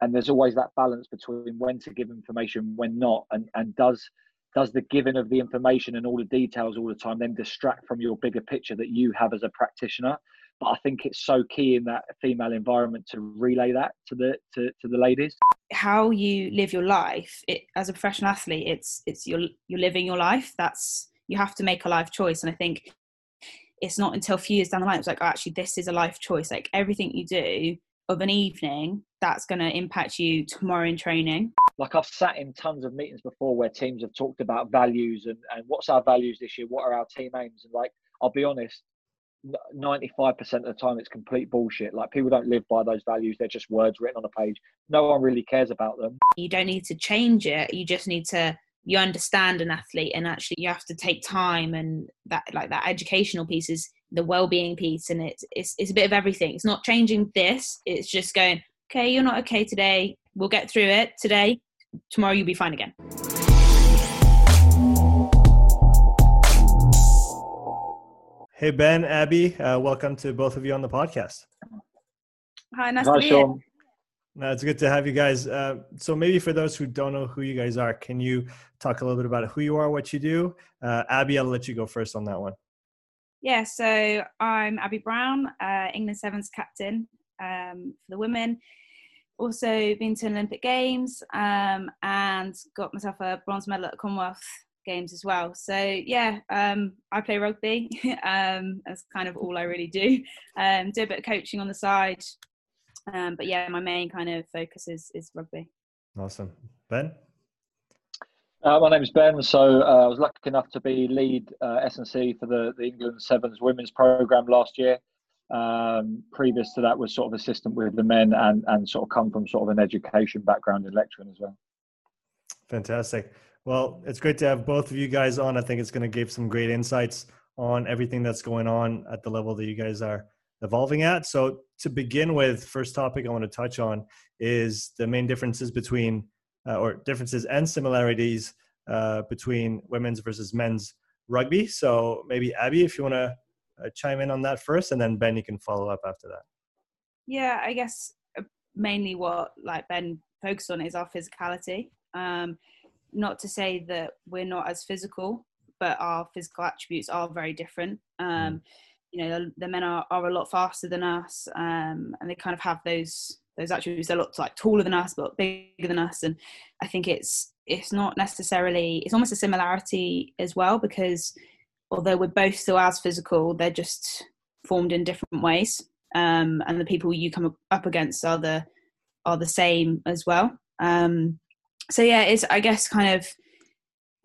and there's always that balance between when to give information, when not, and and does does the giving of the information and all the details all the time then distract from your bigger picture that you have as a practitioner? But I think it's so key in that female environment to relay that to the to, to the ladies. How you live your life it, as a professional athlete, it's it's you're you're living your life. That's you have to make a life choice, and I think it's not until a few years down the line it's like oh, actually this is a life choice. Like everything you do of an evening, that's going to impact you tomorrow in training. Like I've sat in tons of meetings before where teams have talked about values and, and what's our values this year, what are our team aims, and like I'll be honest, 95% of the time it's complete bullshit. Like people don't live by those values, they're just words written on a page. No one really cares about them. You don't need to change it, you just need to you understand an athlete and actually you have to take time and that like that educational piece is the well-being piece and it's, it's it's a bit of everything it's not changing this it's just going okay you're not okay today we'll get through it today tomorrow you'll be fine again hey ben abbie uh, welcome to both of you on the podcast hi nice Hi, to be Sean. here no, it's good to have you guys. Uh, so maybe for those who don't know who you guys are, can you talk a little bit about who you are, what you do? Uh, Abbie, I'll let you go first on that one. Yeah, so I'm Abbie Brown, uh, England Sevens captain um, for the women. Also been to Olympic Games um, and got myself a bronze medal at Commonwealth Games as well. So yeah, um, I play rugby. Um, that's kind of all I really do. Um, do a bit of coaching on the side. Um, but yeah, my main kind of focus is, is rugby. Awesome. Ben? Uh, my name is Ben. So uh, I was lucky enough to be lead uh, S&C for the, the England Sevens women's program last year. Um, previous to that was sort of assistant with the men and, and sort of come from sort of an education background in lecturing as well. Fantastic. Well, it's great to have both of you guys on. I think it's going to give some great insights on everything that's going on at the level that you guys are evolving at. So to begin with, first topic I want to touch on is the main differences between uh, or differences and similarities uh, between women's versus men's rugby. So maybe Abbie, if you want to uh, chime in on that first, and then Ben, you can follow up after that. Yeah, I guess uh, mainly what like Ben focused on is our physicality. Um, not to say that we're not as physical, but our physical attributes are very different. Um, mm. You know, the, the, men are, are a lot faster than us, um, and they kind of have those those attributes they're a lot like taller than us but bigger than us and i think it's it's not necessarily it's almost a similarity as well because although we're both still as physical they're just formed in different ways um, and the people you come up against are the are the same as well. Um, so yeah it's i guess kind of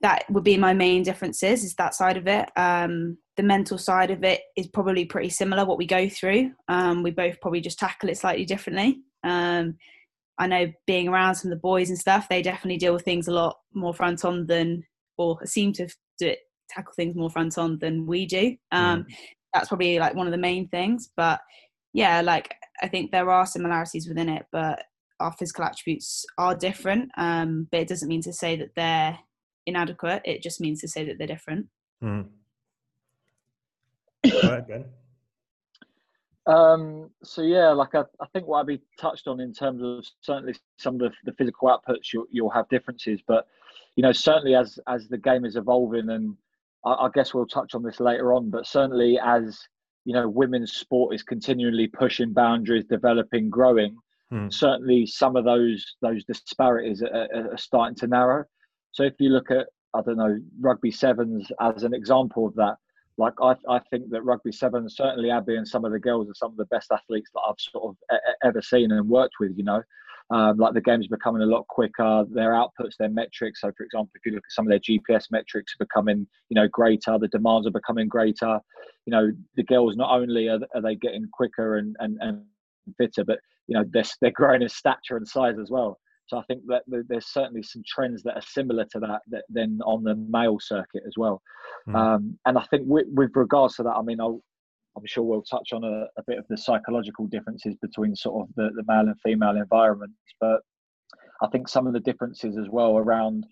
that would be my main differences is that side of it. Um, the mental side of it is probably pretty similar what we go through. Um, we both probably just tackle it slightly differently um, I know being around some of the boys and stuff, they definitely deal with things a lot more front on than, or seem to do it, tackle things more front on than we do. Um, mm. That's probably like one of the main things. But yeah, like I think there are similarities within it, but our physical attributes are different. Um, but it doesn't mean to say that they're inadequate. It just means to say that they're different. Mm. Go ahead, Ben. Um, so yeah, like I, I think what Abbie touched on in terms of certainly some of the, the physical outputs, you'll, you'll have differences, but you know certainly as as the game is evolving, and I, I guess we'll touch on this later on, but certainly as you know women's sport is continually pushing boundaries, developing, growing. Hmm. Certainly, some of those those disparities are, are starting to narrow. So if you look at I don't know rugby sevens as an example of that, like I, I think that rugby seven, certainly Abbie and some of the girls are some of the best athletes that I've sort of ever seen and worked with. You know, um, like the game's becoming a lot quicker. Their outputs, their metrics. So, for example, if you look at some of their GPS metrics, are becoming you know greater. The demands are becoming greater. You know, the girls not only are, are they getting quicker and, and and fitter, but you know they're they're growing in stature and size as well. So I think that there's certainly some trends that are similar to that, that then on the male circuit as well. Mm. Um, and I think with, with, regards to that, I mean, i am sure we'll touch on a, a, bit of the psychological differences between sort of the, the male and female environments, but I think some of the differences as well around,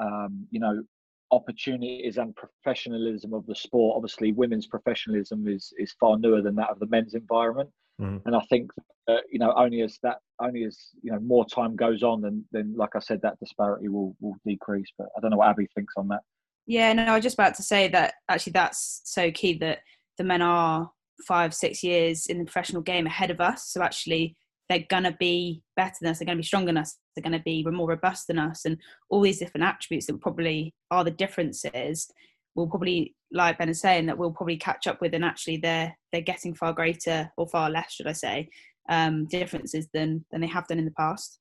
um, you know, opportunities and professionalism of the sport. Obviously, women's professionalism is is far newer than that of the men's environment. Mm. And I think that, you know only as that only as you know more time goes on, then then like I said, that disparity will will decrease. But I don't know what Abbie thinks on that. Yeah, no, I was just about to say that actually that's so key that the men are five, six years in the professional game ahead of us. So actually, they're going to be better than us, they're going to be stronger than us, they're going to be more robust than us, and all these different attributes that probably are the differences will probably, like Ben is saying, that we'll probably catch up with, and actually they're they're getting far greater or far less, should I say, um, differences than than they have done in the past.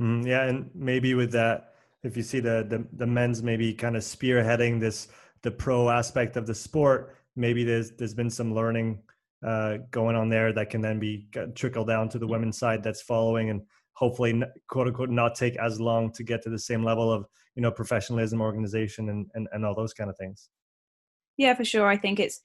Mm, yeah, and maybe with that, if you see the, the the men's maybe kind of spearheading this the pro aspect of the sport, maybe there's there's been some learning uh, going on there that can then be trickle down to the women's side that's following and hopefully quote unquote not take as long to get to the same level of you know professionalism organization and, and, and all those kind of things. Yeah for sure. I think it's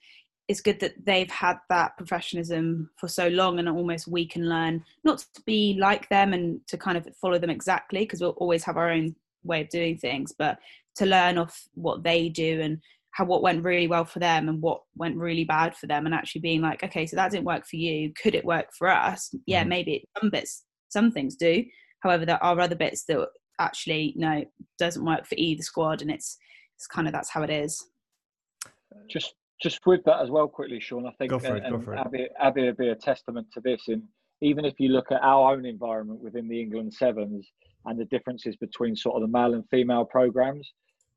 it's good that they've had that professionalism for so long and almost we can learn not to be like them and to kind of follow them exactly because we'll always have our own way of doing things but to learn off what they do and how what went really well for them and what went really bad for them and actually being like okay so that didn't work for you. Could it work for us? Yeah mm-hmm. maybe some bits some things do however there are other bits that actually no doesn't work for either squad and it's it's kind of that's how it is just just with that as well quickly sean i think go for it, and, go for it. Abbie, Abbie would be a testament to this and even if you look at our own environment within the england sevens and the differences between sort of the male and female programs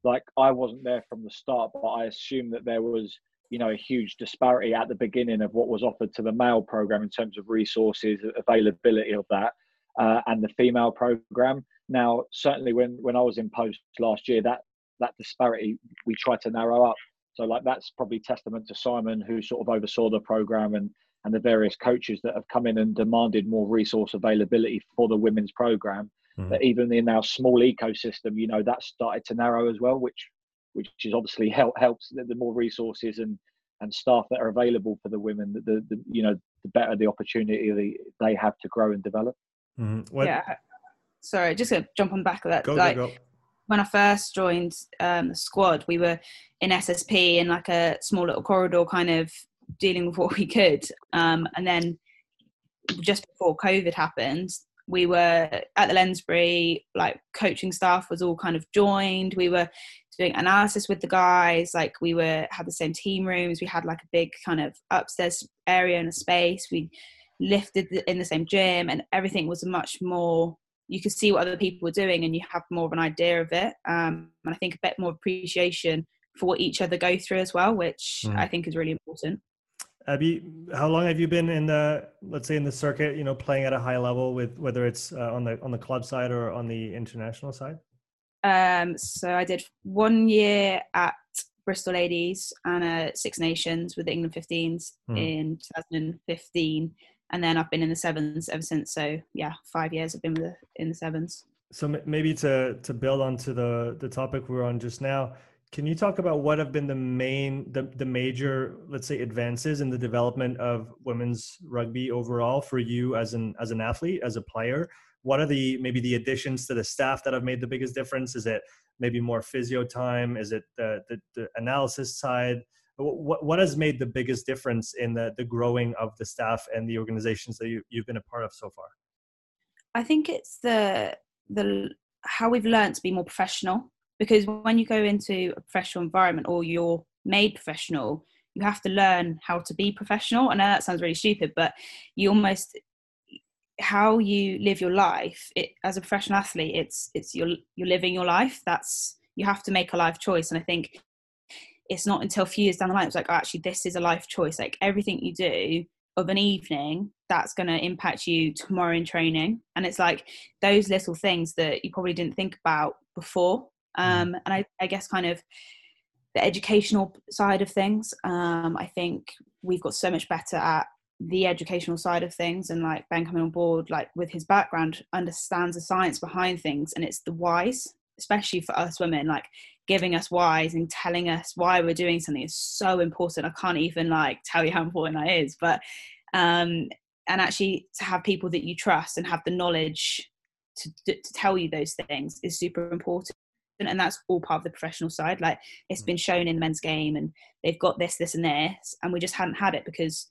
like I wasn't there from the start, but I assume that there was, you know, a huge disparity at the beginning of what was offered to the male program in terms of resources, availability of that, uh, and the female program. Now, certainly when when I was in post last year, that that disparity we tried to narrow up. So, like that's probably testament to Simon, who sort of oversaw the program and and the various coaches that have come in and demanded more resource availability for the women's program mm-hmm. that even in our small ecosystem, you know, that started to narrow as well, which which is obviously help, helps the, the more resources and and staff that are available for the women, the, the, the you know, the better the opportunity they, they have to grow and develop. Mm-hmm. Yeah. Sorry, just gonna jump on back of that. Go, like, go, go. When I first joined um, the squad, we were in SSP in like a small little corridor, kind of dealing with what we could. Um, and then just before COVID happened, we were at the Lensbury, like coaching staff was all kind of joined. We were doing analysis with the guys, like we were had the same team rooms. We had like a big kind of upstairs area and a space. We lifted in the same gym, and everything was much more. You could see what other people were doing, and you have more of an idea of it. Um, and I think a bit more appreciation for what each other go through as well, which mm. I think is really important. Abbie, how long have you been in the let's say in the circuit? You know, playing at a high level with whether it's uh, on the on the club side or on the international side. Um, so I did one year at Bristol Ladies and uh, Six Nations with the England 15s hmm. in 2015, and then I've been in the sevens ever since. So yeah, five years I've been with the, in the sevens. So maybe to to build onto the the topic we we're on just now, can you talk about what have been the main, the, the major, let's say, advances in the development of women's rugby overall for you as an as an athlete, as a player? What are the maybe the additions to the staff that have made the biggest difference? Is it maybe more physio time? Is it the the, the analysis side? What what has made the biggest difference in the the growing of the staff and the organizations that you, you've been a part of so far? I think it's the the how we've learned to be more professional because when you go into a professional environment or you're made professional you have to learn how to be professional. I know that sounds really stupid but you almost how you live your life it, as a professional athlete it's it's you're you're living your life. That's you have to make a life choice. And i think it's not until a few years down the line it's like oh, actually this is a life choice. Like everything you do of an evening that's going to impact you tomorrow in training. And it's like those little things that you probably didn't think about before. Um, and I, I, guess kind of the educational side of things um, i think we've got so much better at the educational side of things and like ben coming on board like with his background understands the science behind things and it's the whys especially for us women like giving us whys and telling us why we're doing something is so important. I can't even like tell you how important that is but um and actually to have people that you trust and have the knowledge to, to tell you those things is super important and that's all part of the professional side like it's been shown in the men's game and they've got this this and this and we just hadn't had it because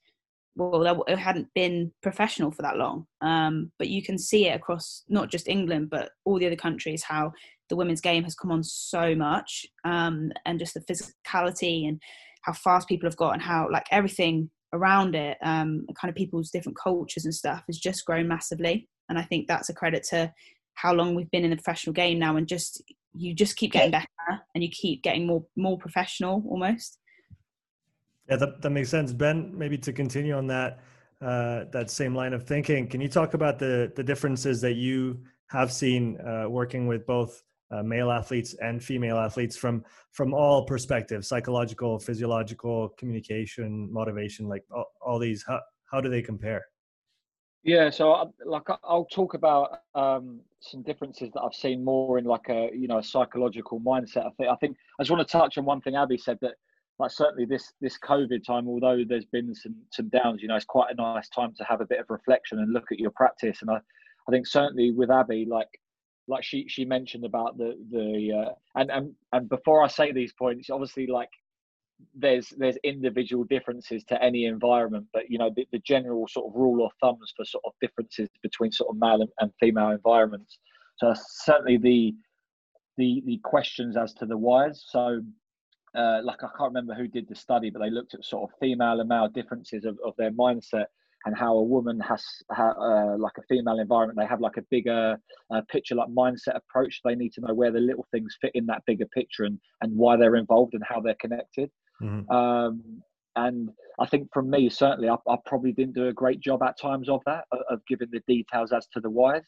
well, it hadn't been professional for that long. Um, but you can see it across not just England, but all the other countries how the women's game has come on so much, um, and just the physicality and how fast people have got, and how like everything around it, um, kind of people's different cultures and stuff, has just grown massively. And I think that's a credit to how long we've been in the professional game now, and just you just keep getting better, and you keep getting more more professional almost. Yeah, that, that makes sense. Ben, maybe to continue on that uh, that same line of thinking, can you talk about the the differences that you have seen uh, working with both uh, male athletes and female athletes from from all perspectives, psychological, physiological, communication, motivation, like all, all these? How how do they compare? Yeah, so I, like I'll talk about um, some differences that I've seen more in like a you know a psychological mindset. I think I think I just want to touch on one thing Abbie said that like certainly this this COVID time, although there's been some some downs, you know, it's quite a nice time to have a bit of reflection and look at your practice. And I, I think certainly with Abbie, like like she she mentioned about the the uh, and and and before I say these points, obviously like there's there's individual differences to any environment, but you know the, the general sort of rule of thumbs for sort of differences between sort of male and, and female environments. So certainly the the the questions as to the whys. So uh, like I can't remember who did the study, but they looked at sort of female and male differences of, of their mindset and how a woman has uh, like a female environment. They have like a bigger uh, picture, like mindset approach. They need to know where the little things fit in that bigger picture and and why they're involved and how they're connected. Mm-hmm. Um, and I think from me, certainly, I, I, probably didn't do a great job at times of that, of, of giving the details as to the whys.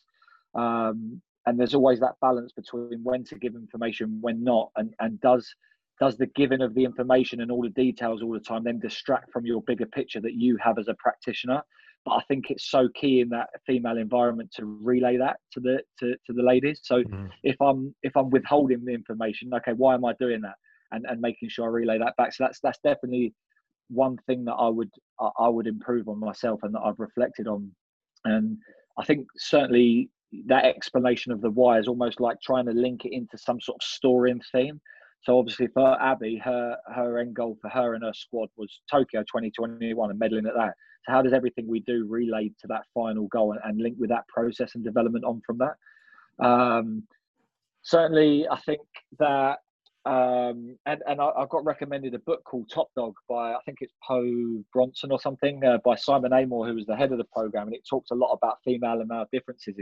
Um, and there's always that balance between when to give information, when not, and and does does the giving of the information and all the details all the time then distract from your bigger picture that you have as a practitioner but i think it's so key in that female environment to relay that to the to, to the ladies so mm-hmm. if i'm if i'm withholding the information okay why am i doing that and and making sure i relay that back so that's that's definitely one thing that i would i would improve on myself and that i've reflected on and i think certainly that explanation of the why is almost like trying to link it into some sort of story and theme so obviously for Abbie, her her end goal for her and her squad was Tokyo 2021 and medaling at that. So how does everything we do relate to that final goal and, and link with that process and development on from that? Um, certainly, I think that um, and and I, I, got recommended a book called Top Dog by I think it's Po Bronson or something uh, by Simon Amor, who was the head of the program, and it talks a lot about female and male differences,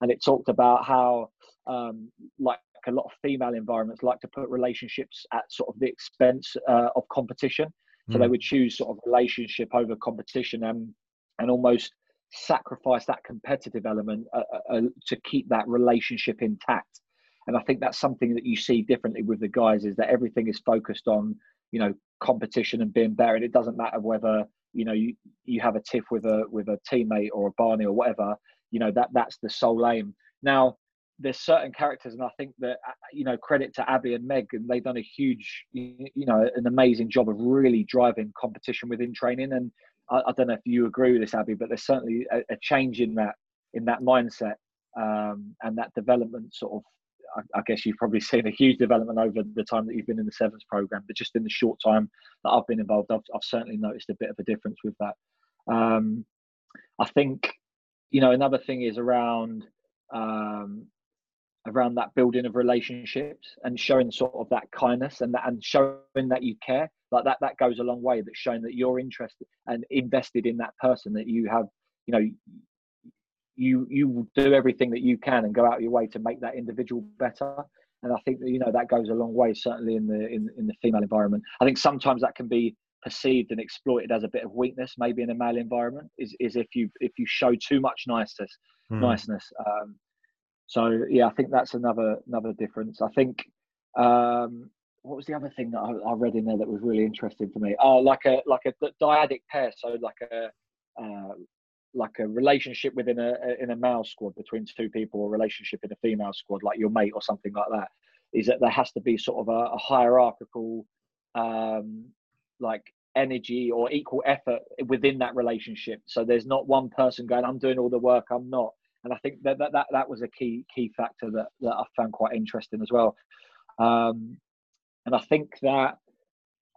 and it talked about how um, like a lot of female environments like to put relationships at sort of the expense uh, of competition. So mm. they hmm. would choose sort of relationship over competition and and almost sacrifice that competitive element uh, uh, uh, to keep that relationship intact. And I think that's something that you see differently with the guys is that everything is focused on you know competition and being better. And it doesn't matter whether you know you you have a tiff with a with a teammate or a Barney or whatever. You know that that's the sole aim. Now there's certain characters, and I think that uh, you know credit to Abbie and Meg, and they've done a huge, you know, an amazing job of really driving competition within training. And I, I don't know if you agree with this, Abbie, but there's certainly a, a change in that in that mindset um, and that development. Sort of, I, I, guess you've probably seen a huge development over the time that you've been in the sevens program, but just in the short time that I've been involved, I've, I've certainly noticed a bit of a difference with that. Um, I think, you know, another thing is around um, around that building of relationships and showing sort of that kindness and that and showing that you care like that that goes a long way that showing that you're interested and invested in that person that you have you know you you will do everything that you can and go out of your way to make that individual better and i think that you know that goes a long way certainly in the in, in the female environment i think sometimes that can be perceived and exploited as a bit of weakness maybe in a male environment is, is if you if you show too much niceness mm. niceness um, so yeah, I think that's another another difference. I think um, what was the other thing that I, I, read in there that was really interesting for me? Oh, like a like a dyadic pair, so like a uh, like a relationship within a in a male squad between two people, or relationship in a female squad, like your mate or something like that. Is that there has to be sort of a, a hierarchical um, like energy or equal effort within that relationship. So there's not one person going, "I'm doing all the work," I'm not and I think that that, that, that was a key key factor that, that I found quite interesting as well. Um, and I think that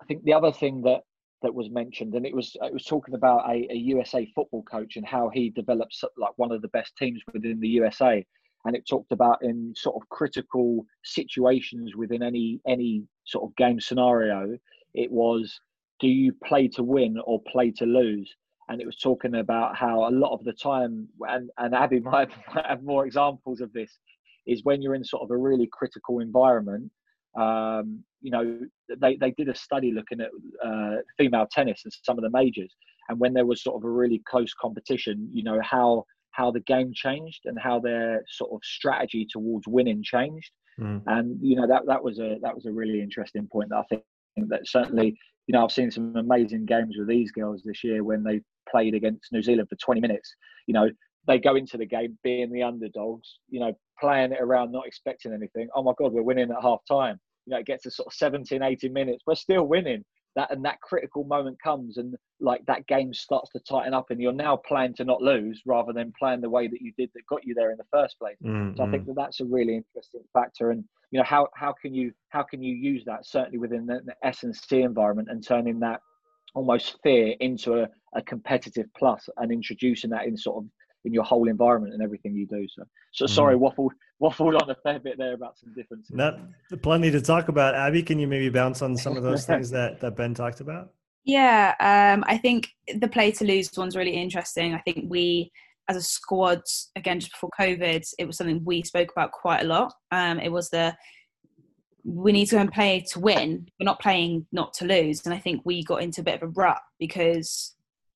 I think the other thing that that was mentioned, and it was it was talking about a, a USA football coach and how he develops like one of the best teams within the USA, and it talked about in sort of critical situations within any any sort of game scenario, it was do you play to win or play to lose? And it was talking about how a lot of the time, and, and Abbie might, might have more examples of this, is when you're in sort of a really critical environment. Um, you know, they, they did a study looking at uh, female tennis and some of the majors, and when there was sort of a really close competition, you know how how the game changed and how their sort of strategy towards winning changed. Mm. And you know that that was a that was a really interesting point that I think that certainly you know I've seen some amazing games with these girls this year when they played against New Zealand for 20 minutes. You know they go into the game being the underdogs. You know playing it around, not expecting anything. Oh my God, we're winning at half time. You know it gets to sort of 17, 18 minutes, we're still winning that and that critical moment comes and like that game starts to tighten up and you're now playing to not lose rather than playing the way that you did that got you there in the first place mm-hmm. so i think that that's a really interesting factor and you know how how can you how can you use that certainly within the, the s and c environment and turning that almost fear into a, a competitive plus and introducing that in sort of in your whole environment and everything you do. So, so mm-hmm. sorry, waffled waffled on a fair bit there about some differences. Not plenty to talk about. Abbie, can you maybe bounce on some of those things that that Ben talked about? Yeah, um, I think the play to lose one's really interesting. I think we, as a squad, again just before COVID, it was something we spoke about quite a lot. Um, it was the we need to go and play to win. We're not playing not to lose, and I think we got into a bit of a rut because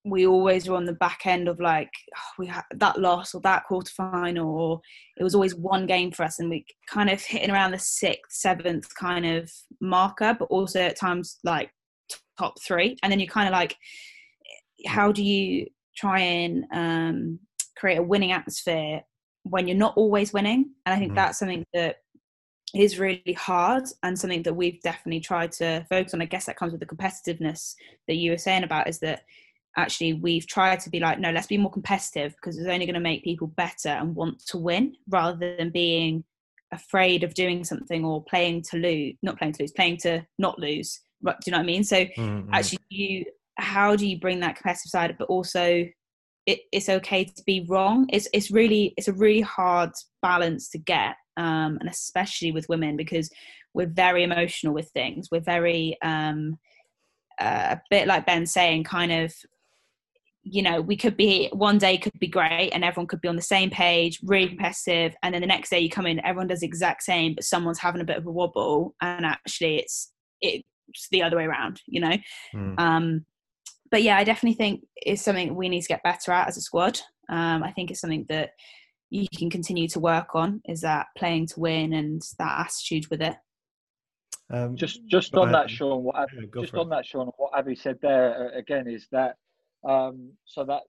we always were on the back end of like oh, we had that loss or that quarter final or it was always one game for us and we kind of hitting around the sixth seventh kind of marker but also at times like top three. And then you're kind of like how do you try and um, create a winning atmosphere when you're not always winning? And i think mm-hmm. that's something that is really hard and something that we've definitely tried to focus on. I guess that comes with the competitiveness that you were saying about is that actually we've tried to be like no let's be more competitive because it's only going to make people better and want to win rather than being afraid of doing something or playing to lose not playing to lose playing to not lose do you know what i mean? So mm-hmm. actually you how do you bring that competitive side but also it, it's okay to be wrong? It's it's really it's a really hard balance to get um, and especially with women because we're very emotional with things. We're very um, uh, a bit like Ben saying, kind of you know, we could be one day could be great and everyone could be on the same page, really competitive, and then the next day you come in, everyone does the exact same, but someone's having a bit of a wobble, and actually it's it's the other way around, you know. Mm. Um, but yeah, I definitely think it's something we need to get better at as a squad. Um, I think it's something that you can continue to work on is that playing to win and that attitude with it. Um, just just on ahead. that, Sean. What Abbie, just on it. that, Sean. What Abbie said there uh, again is that um, so that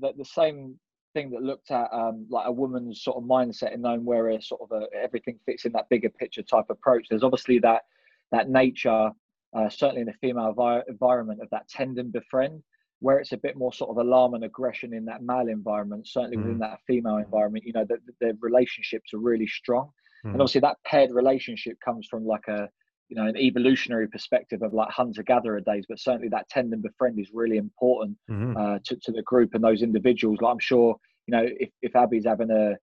that the same thing that looked at um, like a woman's sort of mindset and knowing where a sort of a, everything fits in that bigger picture type approach. There's obviously that that nature, uh, certainly in the female vi- environment, of that tend and befriend, where it's a bit more sort of alarm and aggression in that male environment. Certainly mm. within that female environment, you know, the, the relationships are really strong, mm. and obviously that paired relationship comes from like a you know an evolutionary perspective of like hunter gatherer days but certainly that tend and befriend is really important mm-hmm. uh, to, to the group and those individuals like i'm sure you know if, if abbie's having a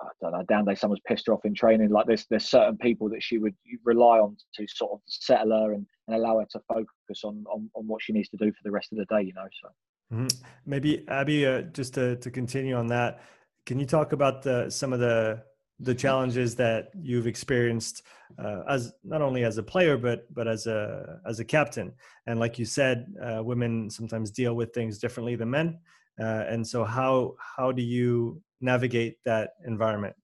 I don't know, down day someone's pissed her off in training. Like there's there's certain people that she would rely on to sort of settle her and, and allow her to focus on, on on what she needs to do for the rest of the day. You know, so mm-hmm. maybe Abbie, uh, just to to continue on that, can you talk about the some of the the challenges that you've experienced uh, as not only as a player but but as a as a captain. And like you said uh, women sometimes deal with things differently than men. Uh, and so how how do you navigate that environment?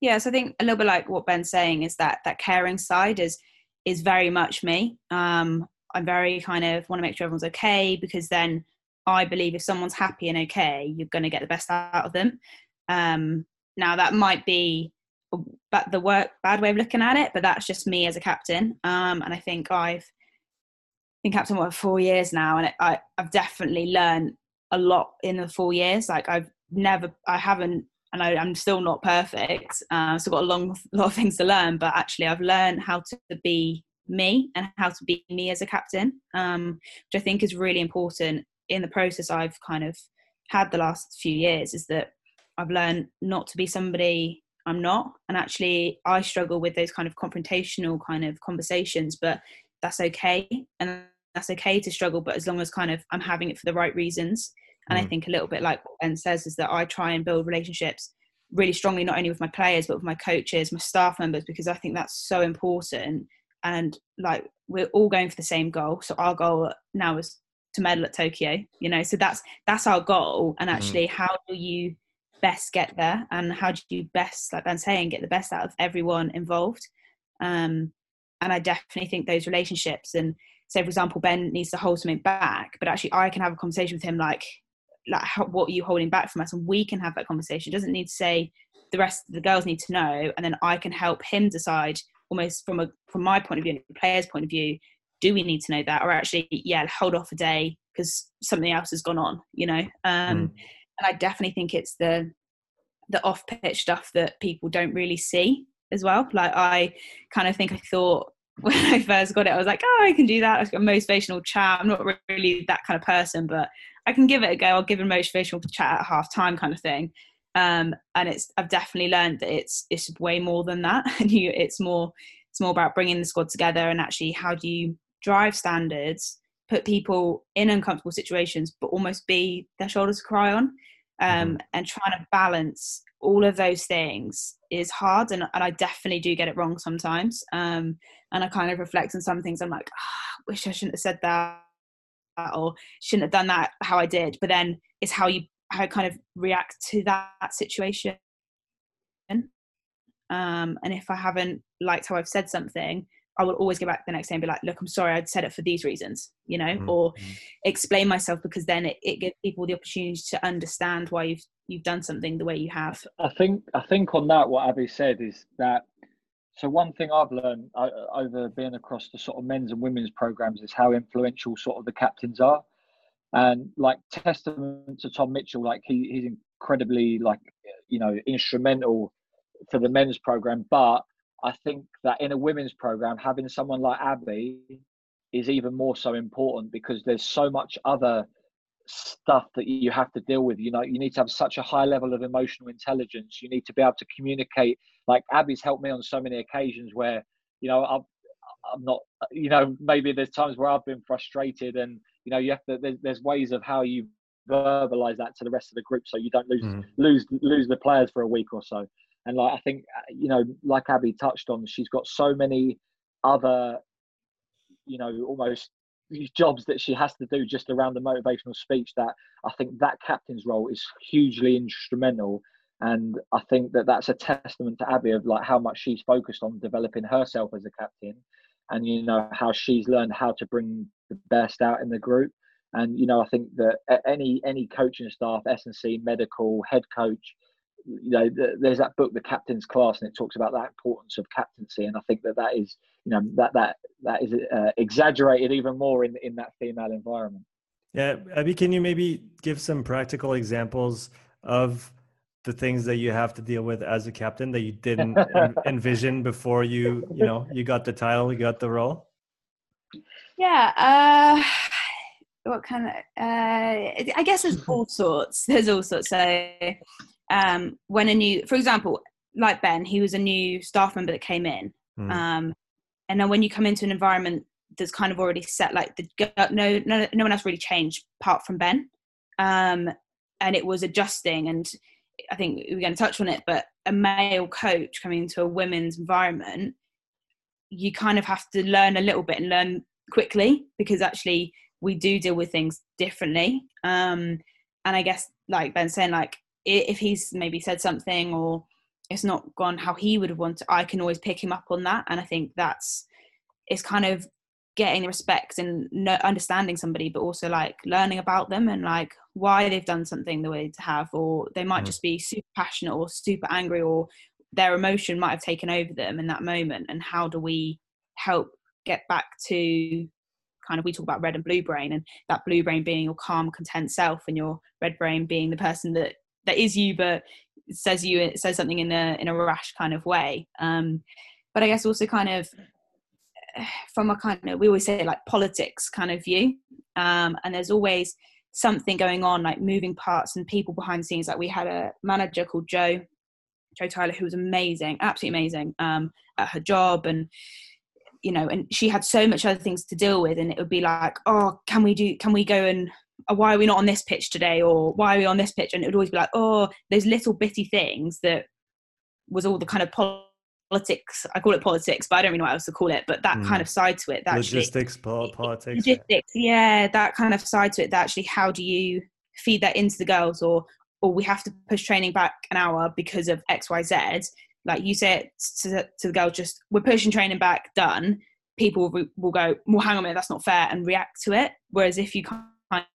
Yes i think a little bit like what ben's saying is that that caring side is is very much me. Um i'm very kind of want to make sure everyone's okay because then i believe if someone's happy and okay you're going to get the best out of them. Um now that might be but the work bad way of looking at it, but that's just me as a captain. Um, and I think I've been captain for four years now, and I, I've definitely learned a lot in the four years. Like I've never, I haven't, and I, am still not perfect. Uh, still got a long lot of things to learn, but actually I've learned how to be me and how to be me as a captain, um, which I think is really important in the process I've kind of had the last few years. Is that I've learned not to be somebody I'm not, and actually I struggle with those kind of confrontational kind of conversations, but that's okay, and that's okay to struggle, but as long as kind of I'm having it for the right reasons. And mm. I think a little bit like what Ben says is that I try and build relationships really strongly, not only with my players, but with my coaches, my staff members, because I think that's so important. And like we're all going for the same goal. So our goal now is to medal at Tokyo, you know, so that's that's our goal. And mm. actually, mm. how do you best get there? And how do you best, like Ben saying, get the best out of everyone involved? Um, and I definitely think those relationships and say for example Ben needs to hold something back, but actually I can have a conversation with him like like how, what are you holding back from us? And we can have that conversation. It doesn't need to say the rest of the girls need to know and then i can help him decide almost from a from my point of view and the player's point of view do we need to know that? Or actually yeah hold off a day because something else has gone on you know? Um mm. I definitely think it's the the off pitch stuff that people don't really see as well like i kind of think i thought when I first got it, I was like, oh, I can do that. I've got a motivational chat. I'm not really that kind of person, but I can give it a go. I'll give a motivational chat at half time kind of thing. Um, and it's I've definitely learned that it's it's way more than that. And you, it's more it's more about bringing the squad together and actually how do you drive standards, put people in uncomfortable situations, but almost be their shoulders to cry on. Um, mm-hmm. and trying to balance all of those things is hard and, and i definitely do get it wrong sometimes um, and i kind of reflect on some things i'm like oh, wish i shouldn't have said that or shouldn't have done that how I did. But then it's how you how I kind of react to that, that situation. Um, and if I haven't liked how I've said something, I will always go back the next day and be like, look, I'm sorry, I'd said it for these reasons, you know, mm-hmm. or explain myself because then it, it gives people the opportunity to understand why you've you've done something the way you have. I think I think on that what Abbie said is that so one thing I've learned uh, over being across the sort of men's and women's programs is how influential sort of the captains are, and like testament to Tom Mitchell, like he, he's incredibly like you know instrumental for the men's program. But I think that in a women's program, having someone like Abbie is even more so important because there's so much other stuff that you have to deal with. You know, you need to have such a high level of emotional intelligence. You need to be able to communicate. Like Abbie's helped me on so many occasions where, you know, I'm, I'm not, you know, maybe there's times where I've been frustrated and, you know, you have to, there's, there's ways of how you verbalize that to the rest of the group so you don't lose, mm. lose, lose the players for a week or so. And like, I think, uh, you know, like Abbie touched on, she's got so many other, you know, almost jobs that she has to do just around the motivational speech that I think that captain's role is hugely instrumental. And I think that that's a testament to Abbie of like how much she's focused on developing herself as a captain and you know how she's learned how to bring the best out in the group. And you know I think that any any coaching staff S&C medical head coach you know there's that book the captain's class and it talks about that importance of captaincy and I think that that is you know that that that is uh, exaggerated even more in in that female environment. Yeah, Abbie, can you maybe give some practical examples of the things that you have to deal with as a captain that you didn't envision before you you know you got the title, you got the role? Yeah. Uh what kind of uh i guess there's all sorts there's all sorts so um when a new for example like ben he was a new staff member that came in. Mm. um and then when you come into an environment that's kind of already set like the no no no one else really changed apart from ben. Um and it was adjusting and i think we're going to touch on it but a male coach coming into a women's environment you kind of have to learn a little bit and learn quickly because actually we do deal with things differently. Um and i guess like ben saying like if he's maybe said something or it's not gone how he would have wanted i can always pick him up on that and i think that's it's kind of getting the respect and understanding somebody but also like learning about them and like why they've done something the way to have or they might mm. just be super passionate or super angry or their emotion might have taken over them in that moment and how do we help get back to kind of we talk about red and blue brain and that blue brain being your calm content self and your red brain being the person that that is you but says you it says something in a in a rash kind of way. Um but i guess also kind of from a kind of we always say like politics kind of view. Um, and there's always something going on like moving parts and people behind the scenes. Like we had a manager called joe joe tyler who was amazing absolutely amazing um, at her job. And you know and she had so much other things to deal with. And it would be like oh can we do can we go and why are we not on this pitch today or why are we on this pitch and it would always be like oh those little bitty things that was all the kind of politics. I call it politics, but I don't really know what else to call it. But that mm. kind of side to it, that logistics, actually, politics, logistics, yeah, that kind of side to it. That actually, how do you feed that into the girls, or or we have to push training back an hour because of X, Y, Z. Like you say it to, to the girls, just we're pushing training back, done. People will, will go, well, hang on a minute, that's not fair, and react to it. Whereas if you kind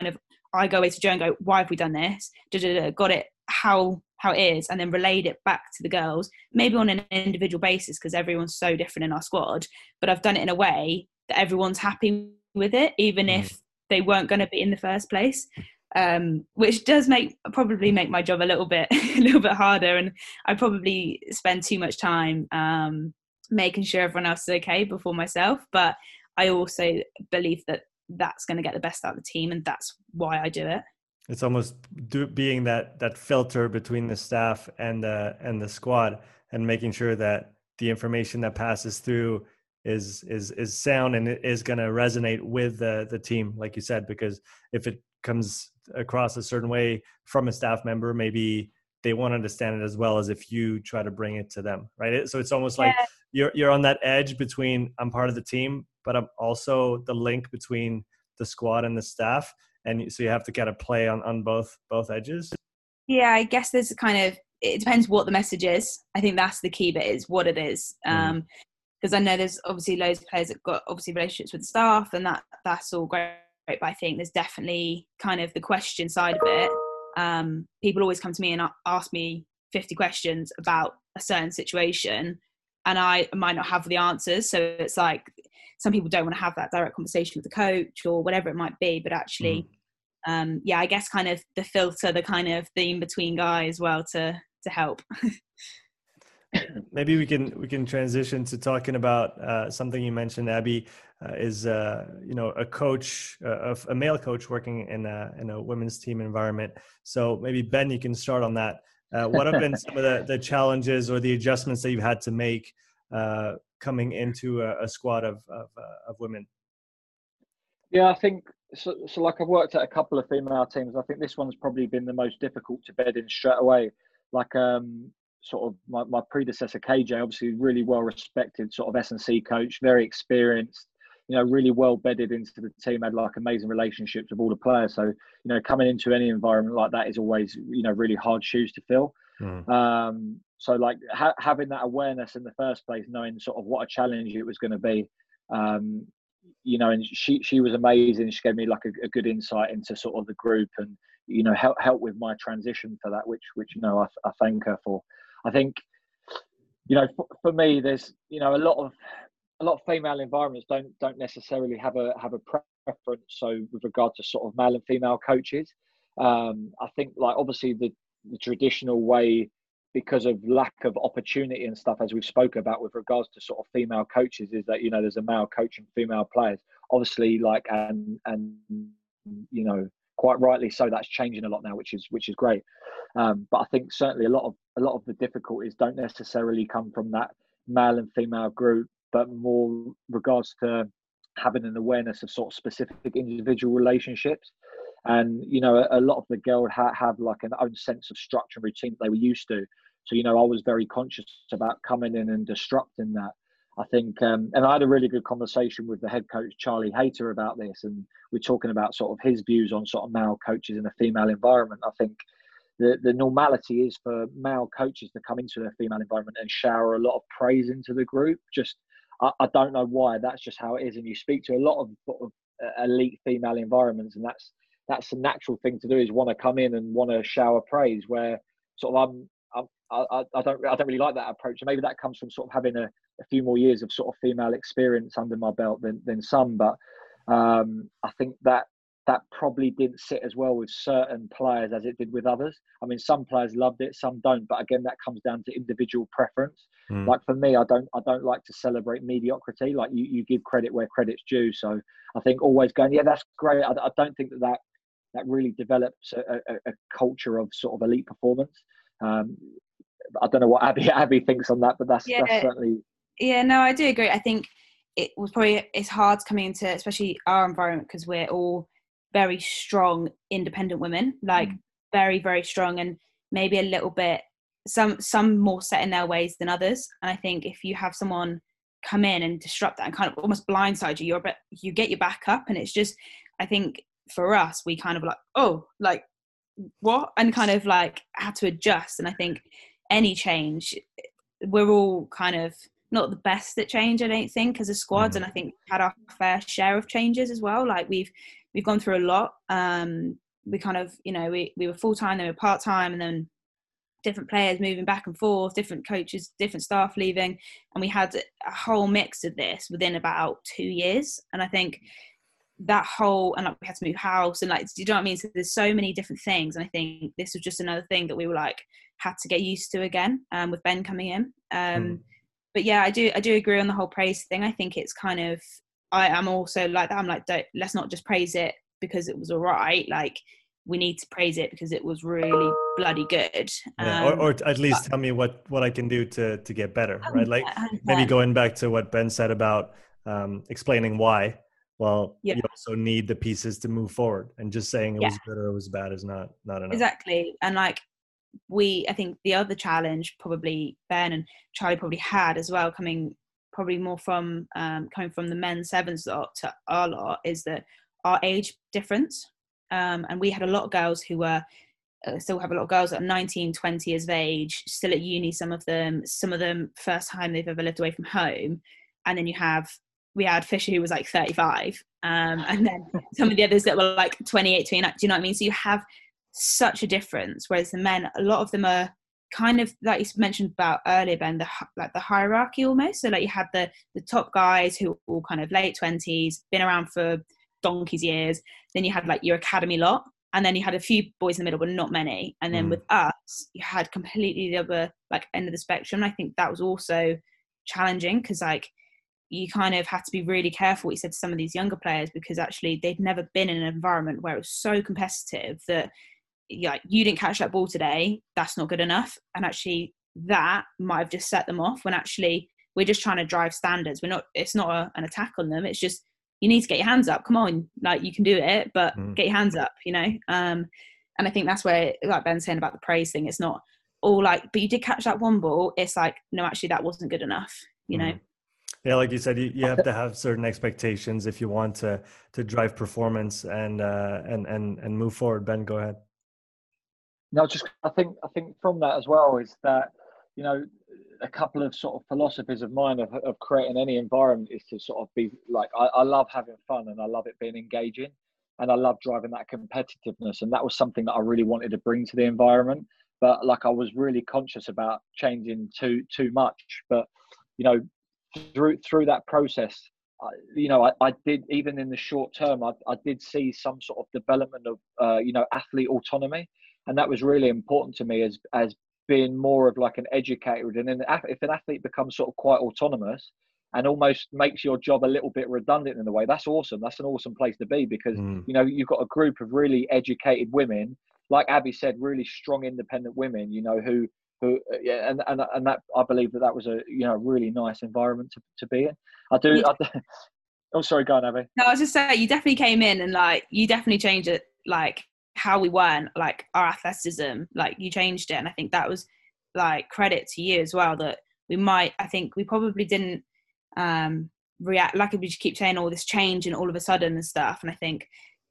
of, I go away to Joe and go, why have we done this? Da-da-da, got it. How how it is and then relayed it back to the girls maybe on an individual basis because everyone's so different in our squad but i've done it in a way that everyone's happy with it even mm. if they weren't going to be in the first place um, which does make probably make my job a little bit a little bit harder and i probably spend too much time um, making sure everyone else is okay before myself but i also believe that that's going to get the best out of the team and that's why i do it. It's almost do, being that that filter between the staff and the and the squad and making sure that the information that passes through is is is sound and is going to resonate with the the team like you said because if it comes across a certain way from a staff member maybe they won't understand it as well as if you try to bring it to them right? So it's almost yeah. like you're you're on that edge between I'm part of the team but I'm also the link between the squad and the staff and so you have to kind of play on on both both edges. Yeah i guess there's kind of it depends what the message is. I think that's the key bit is what it is. Mm. um because i know there's obviously loads of players that got obviously relationships with staff and that that's all great but i think there's definitely kind of the question side of it um people always come to me and ask me 50 questions about a certain situation and i might not have the answers so it's like some people don't want to have that direct conversation with the coach or whatever it might be but actually mm. um, yeah i guess kind of the filter the kind of the in between guy as well to to help maybe we can we can transition to talking about uh, something you mentioned abbie uh, is uh, you know a coach uh, a male coach working in a in a women's team environment so maybe ben you can start on that uh, what have been some of the, the challenges or the adjustments that you've had to make uh, coming into a, a squad of of, uh, of, women? Yeah, I think so, so. Like I've worked at a couple of female teams. I think this one's probably been the most difficult to bed in straight away. Like um, sort of my, my predecessor KJ, obviously really well respected, sort of S and C coach, very experienced. You know, really well bedded into the team. Had like amazing relationships with all the players. So you know, coming into any environment like that is always you know really hard shoes to fill. Mm. Um, so like ha- having that awareness in the first place, knowing sort of what a challenge it was going to be, um, you know, and she she was amazing. She gave me like a, a, good insight into sort of the group and you know help help with my transition for that, which which you know I, I thank her for. I think you know for, for me, there's you know a lot of a lot of female environments don't don't necessarily have a have a preference. So with regard to sort of male and female coaches, um, I think like obviously the the traditional way because of lack of opportunity and stuff as we've spoke about with regards to sort of female coaches is that you know there's a male coach and female players obviously like and and you know quite rightly so that's changing a lot now which is which is great. Um, but i think certainly a lot of a lot of the difficulties don't necessarily come from that male and female group but more regards to having an awareness of sort of specific individual relationships. And you know a, a lot of the girls ha- have like an own sense of structure and routine that they were used to. So you know i was very conscious about coming in and disrupting that i think um, and i had a really good conversation with the head coach charlie hayter about this and we're talking about sort of his views on sort of male coaches in a female environment. I think the, the normality is for male coaches to come into a female environment and shower a lot of praise into the group. Just I, I don't know why that's just how it is and you speak to a lot of, sort of elite female environments and that's that's a natural thing to do is want to come in and want to shower praise where sort of I'm, I, I don't I don't really like that approach and maybe that comes from sort of having a, a few more years of sort of female experience under my belt than, than some but um, I think that that probably didn't sit as well with certain players as it did with others. I mean, some players loved it, some don't. But again, that comes down to individual preference. Mm. Like for me, I don't, I don't like to celebrate mediocrity. Like you, you give credit where credit's due. So I think always going, yeah, that's great. I, I don't think that that, that really develops a, a, a culture of sort of elite performance. Um, I don't know what Abbie Abbie thinks on that, but that's, yeah. that's certainly. Yeah, no, I do agree. I think it was probably it's hard coming into especially our environment because we're all very strong independent women like mm. very very strong and maybe a little bit some some more set in their ways than others and i think if you have someone come in and disrupt that and kind of almost blindside you you're a bit you get your back up and it's just i think for us we kind of like oh like what and kind of like how to adjust and i think any change we're all kind of not the best at change i don't think as a squad mm. and i think we've had our fair share of changes as well like we've we've gone through a lot. Um, we kind of, you know, we, we were full time, then we were part time, and then different players moving back and forth, different coaches, different staff leaving, and we had a whole mix of this within about two years. And I think that whole and like we had to move house and like do you know what I mean? So there's so many different things, and I think this was just another thing that we were like had to get used to again um, with Ben coming in. Um, mm. But yeah, I do I do agree on the whole praise thing. I think it's kind of I am also like that. I'm like, don't let's not just praise it because it was all right. Like we need to praise it because it was really bloody good. Um, yeah, or, um, or at least but, tell me what what I can do to to get better, right? Like maybe going back to what Ben said about um, explaining why. Well, yeah. you also need the pieces to move forward, and just saying it yeah. was good or it was bad is not not enough. Exactly, and like we, I think the other challenge probably Ben and Charlie probably had as well, coming probably more from um, coming from the men's sevens lot to our lot is that our age difference. Um, and we had a lot of girls who were uh, still have a lot of girls that are 19 20 years of age still at uni some of them some of them first time they've ever lived away from home and then you have we had fisher who was like 35 um, and then some of the others that were like 28 29 do you know what i mean? So you have such a difference whereas the men a lot of them are kind of like you mentioned about earlier ben the like the hierarchy almost. So like you had the the top guys who were all kind of late 20s been around for donkey's years. Then you had like your academy lot and then you had a few boys in the middle but not many. And then mm. with us you had completely the other like end of the spectrum. I think that was also challenging because like you kind of had to be really careful what you said to some of these younger players because actually they'd never been in an environment where it was so competitive that like you didn't catch that ball today that's not good enough. And actually that might have just set them off when actually we're just trying to drive standards. We're not it's not a, an attack on them. It's just you need to get your hands up. Come on like you can do it but mm. get your hands up you know? Um and i think that's where like ben's saying about the praise thing it's not all like but you did catch that one ball. It's like no actually that wasn't good enough you know? Mm. Yeah, like you said, you, you have to have certain expectations if you want to to drive performance and uh, and and and move forward. Ben, go ahead. No, just I think I think from that as well is that you know a couple of sort of philosophies of mine of, of creating any environment is to sort of be like I, I love having fun and I love it being engaging and I love driving that competitiveness and that was something that I really wanted to bring to the environment but like I was really conscious about changing too too much but you know through through that process I, you know I, I did even in the short term I, I did see some sort of development of uh, you know athlete autonomy. And that was really important to me as as being more of like an educator. And then if an athlete becomes sort of quite autonomous and almost makes your job a little bit redundant in a way that's awesome. That's an awesome place to be because mm. you know you've got a group of really educated women like abbie said really strong independent women you know who who yeah and and, and that i believe that that was a you know really nice environment to, to be in. I do I, oh sorry go on abbie. No i was just saying you definitely came in and like you definitely changed it like how we weren't like our athleticism like you changed it and i think that was like credit to you as well that we might i think we probably didn't um react like we just keep saying all this change and all of a sudden and stuff and i think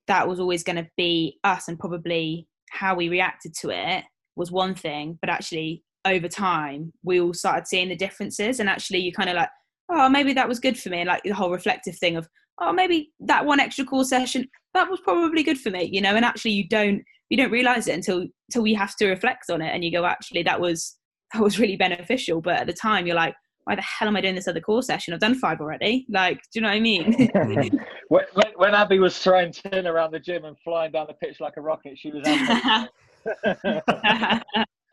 that was always going to be us and probably how we reacted to it was one thing but actually over time we all started seeing the differences and actually you kind of like oh maybe that was good for me like the whole reflective thing of oh maybe that one extra core session that was probably good for me you know and actually you don't you don't realize it until until you have to reflect on it and you go actually that was that was really beneficial but at the time you're like why the hell am I doing this other core session? I've done five already. Like, do you know what I mean? when, when, Abbie was throwing tin around the gym and flying down the pitch like a rocket, she was.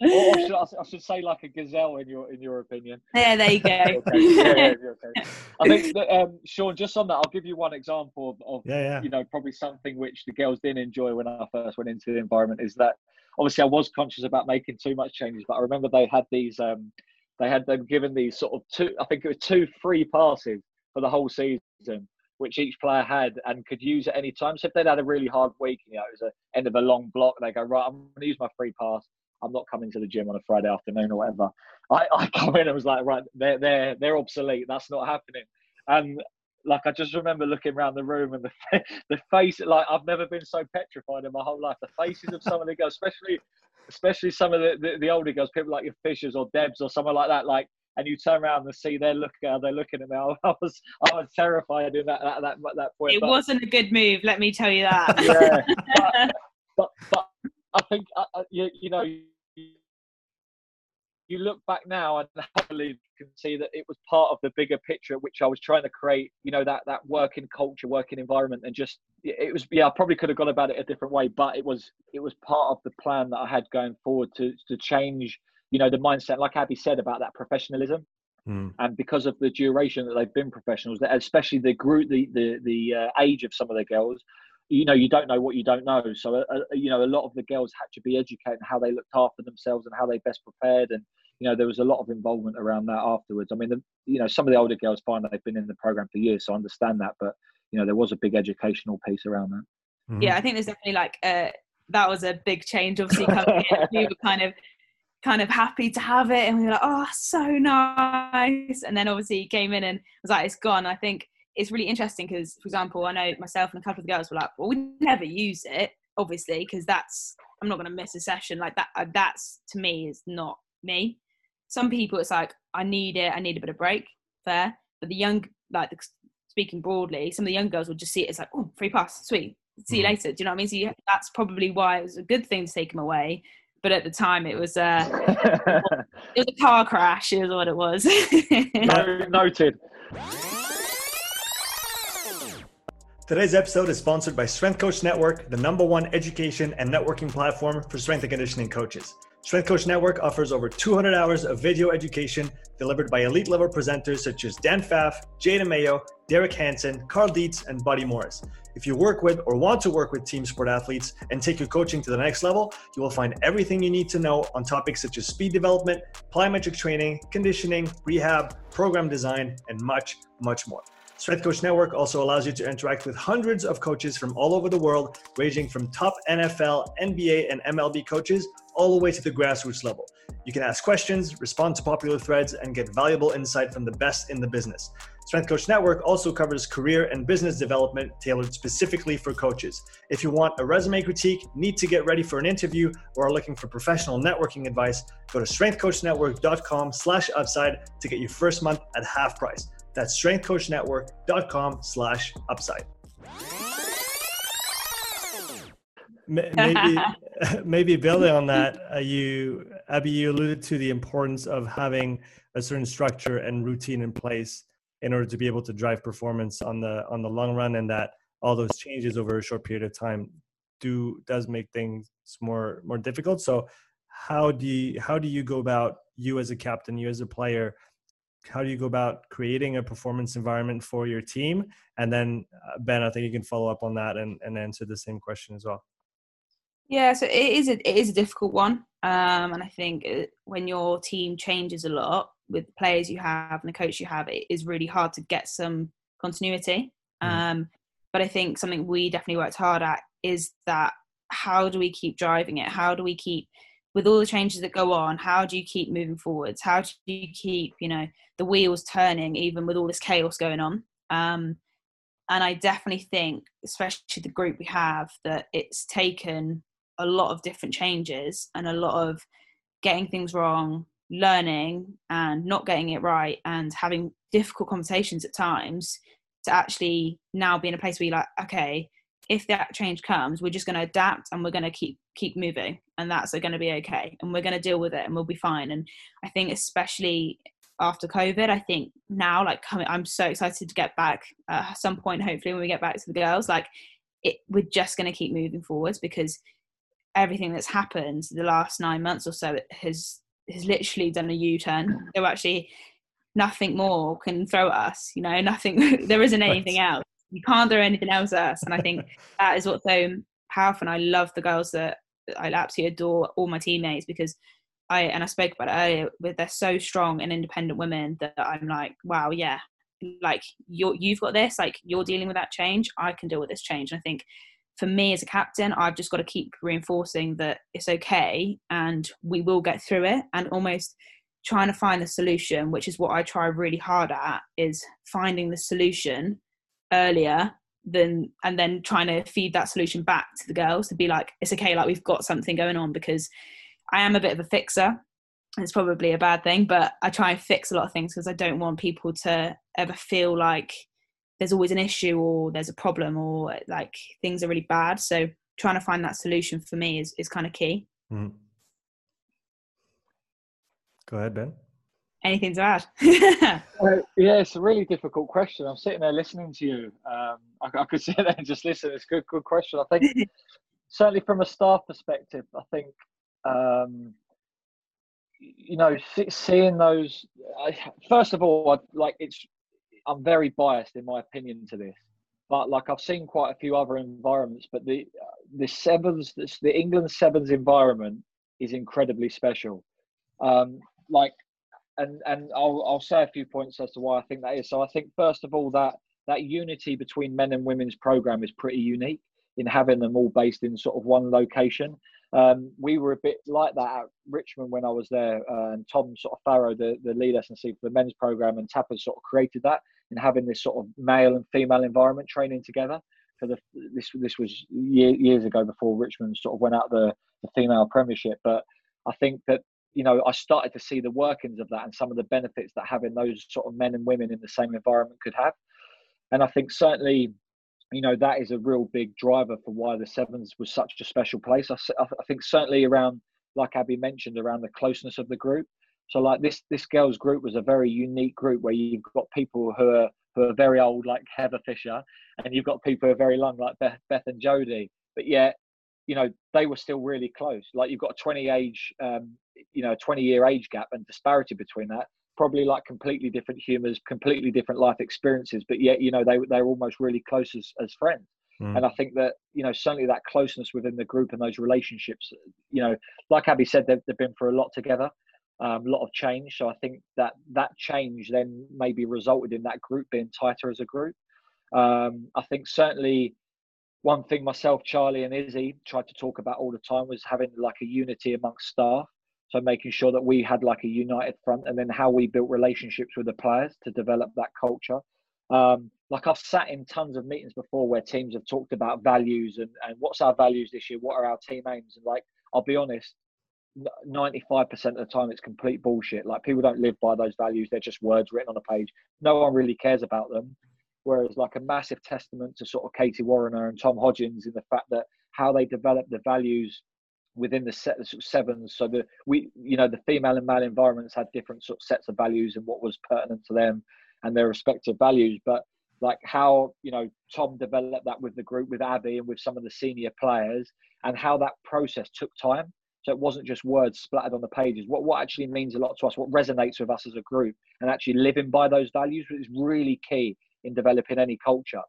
or should I, I, should say like a gazelle in your in your opinion. Yeah, there you go. okay. yeah, yeah, okay. I think that, um, Sean, just on that, I'll give you one example of, of yeah, yeah. you know probably something which the girls didn't enjoy when I first went into the environment is that obviously I was conscious about making too much changes, but I remember they had these um, they had them given these sort of two I think it was two free passes for the whole season which each player had and could use at any time. So if they'd had a really hard week, you know, it was the end of a long block, they go, right, I'm going to use my free pass. I'm not coming to the gym on a Friday afternoon or whatever. I, I come in and was like, right, they're they're they're obsolete. That's not happening. And like I just remember looking around the room and the the face like I've never been so petrified in my whole life. The faces of some of the girls, especially especially some of the, the, the older girls, people like your Fishers or Debs or someone like that, like and you turn around and see they're looking they're looking at me. I was I was terrified in that that that, that point. It but, wasn't a good move, let me tell you that. yeah, but, but, but I think uh, uh, you, you know you look back now and happily can see that it was part of the bigger picture which I was trying to create. You know that that working culture, working environment, and just it was yeah. I probably could have gone about it a different way, but it was it was part of the plan that I had going forward to to change. You know the mindset, like Abbie said about that professionalism. Mm. And because of the duration that they've been professionals, especially the group, the the the uh, age of some of the girls, you know you don't know what you don't know so uh, uh, you know a lot of the girls had to be educated how they looked after themselves and how they best prepared and you know there was a lot of involvement around that afterwards i mean the, you know some of the older girls find that they've been in the program for years so i understand that but you know there was a big educational piece around that mm-hmm. yeah i think there's definitely like uh that was a big change obviously coming in we were kind of kind of happy to have it and we were like oh so nice and then obviously he came in and was like it's gone i think it's really interesting because, for example, I know myself and a couple of the girls were like, well, we never use it, obviously, because that's I'm not going to miss a session like that. Uh, that's to me is not me. Some people, it's like I need it, I need a bit of break, fair. But the young, like speaking broadly, some of the young girls will just see it as like, oh, free pass, sweet, see you mm. later. Do you know what I mean? So you, that's probably why it was a good thing to take them away. But at the time, it was uh, it was a car crash. Is what it was. Noted. Today's episode is sponsored by Strength Coach Network, the number one education and networking platform for strength and conditioning coaches. Strength Coach Network offers over 200 hours of video education delivered by elite level presenters such as Dan Pfaff, Jay DeMayo, Derek Hansen, Cal Dietz, and Buddy Morris. If you work with or want to work with team sport athletes and take your coaching to the next level, you will find everything you need to know on topics such as speed development, plyometric training, conditioning, rehab, program design, and much, much more. Strength Coach Network also allows you to interact with hundreds of coaches from all over the world, ranging from top NFL, NBA, and MLB coaches all the way to the grassroots level. You can ask questions, respond to popular threads, and get valuable insight from the best in the business. Strength Coach Network also covers career and business development tailored specifically for coaches. If you want a resume critique, need to get ready for an interview, or are looking for professional networking advice, go to strengthcoachnetwork.com slash upside to get your first month at half price. That's strengthcoachnetwork.com slash upside. Maybe, maybe building on that, uh, you, Abbie, you alluded to the importance of having a certain structure and routine in place in order to be able to drive performance on the on the long run, and that all those changes over a short period of time do does make things more more difficult. So, how do you how do you go about you as a captain, you as a player, how do you go about creating a performance environment for your team? And then uh, Ben, I think you can follow up on that and, and answer the same question as well. Yeah, so it is a, it is a difficult one, um, and I think it, when your team changes a lot with the players you have and the coach you have, it is really hard to get some continuity. Mm. Um, but I think something we definitely worked hard at is that how do we keep driving it? How do we keep with all the changes that go on how do you keep moving forwards? How do you keep you know the wheels turning even with all this chaos going on? Um, and i definitely think especially the group we have that it's taken a lot of different changes and a lot of getting things wrong learning and not getting it right and having difficult conversations at times to actually now be in a place where you're like okay if that change comes, we're just going to adapt and we're going to keep keep moving, and that's going to be okay, and we're going to deal with it, and we'll be fine. And I think especially after COVID. I think now, like coming, I'm so excited to get back uh, at some point. Hopefully, when we get back to the girls, like it, we're just going to keep moving forwards because everything that's happened the last nine months or so has has literally done a U-turn. So actually, nothing more can throw at us. You know, nothing. there isn't anything else. You can't throw anything else at us. And I think that is what's so powerful. And I love the girls that I absolutely adore all my teammates because I and I spoke about it earlier. But they're so strong and independent women that I'm like, wow, yeah, like you you've got this. Like you're dealing with that change. I can deal with this change. And I think for me as a captain, I've just got to keep reinforcing that it's okay and we will get through it and almost trying to find the solution, which is what I try really hard at, is finding the solution earlier than and then trying to feed that solution back to the girls to be like, it's okay, like we've got something going on because I am a bit of a fixer. It's probably a bad thing, but I try and fix a lot of things because I don't want people to ever feel like there's always an issue or there's a problem or like things are really bad. So trying to find that solution for me is, is kind of key. Mm. Go ahead, Ben. Anything to add? uh, yeah, it's a really difficult question. I'm sitting there listening to you. Um, I, I, could sit there and just listen. It's a good, good question. I think certainly from a staff perspective, I think um, you know seeing those. First of all, I, like it's I'm very biased in my opinion to this, but like I've seen quite a few other environments, but the the sevens, the England sevens environment is incredibly special. Um, like, and and I'll I'll say a few points as to why I think that is. So I think first of all that that unity between men and women's program is pretty unique in having them all based in sort of one location. Um, we were a bit like that at Richmond when I was there, uh, and Tom sort of Farrow, the, the lead S&C for the men's program, and Tapper sort of created that in having this sort of male and female environment training together. For the this this was year, years ago before Richmond sort of went out the, the female Premiership, but I think that you know I started to see the workings of that and some of the benefits that having those sort of men and women in the same environment could have, and I think certainly you know that is a real big driver for why the sevens was such a special place. I, I think certainly around, like Abbie mentioned, around the closeness of the group. So like this this girls group was a very unique group where you've got people who are who are very old like Heather Fisher, and you've got people who are very young like Beth, Beth and Jody. But yet, you know, they were still really close. Like you've got a 20 age, um, you know, 20 year age gap and disparity between that. Probably like completely different humors, completely different life experiences, but yet you know they they're almost really close as, as friends. Mm. And I think that you know certainly that closeness within the group and those relationships, you know, like Abbie said, they've, they've been for a lot together um, a lot of change. So I think that that change then maybe resulted in that group being tighter as a group. Um, I think certainly one thing myself, Charlie, and Izzy tried to talk about all the time was having like a unity amongst staff. So making sure that we had like a united front, and then how we built relationships with the players to develop that culture. Um, like I've sat in tons of meetings before where teams have talked about values and, and what's our values this year, what are our team aims, and like I'll be honest, 95% of the time it's complete bullshit. Like people don't live by those values. They're just words written on a page. No one really cares about them. Whereas like a massive testament to sort of Katie Warriner and Tom Hodgins in the fact that how they develop the values within the set of sevens. So that we, you know, the female and male environments had different sort of sets of values and what was pertinent to them and their respective values. But like how, you know, Tom developed that with the group, with Abbie and with some of the senior players and how that process took time so it wasn't just words splattered on the pages. What what actually means a lot to us, what resonates with us as a group, and actually living by those values is really key in developing any culture.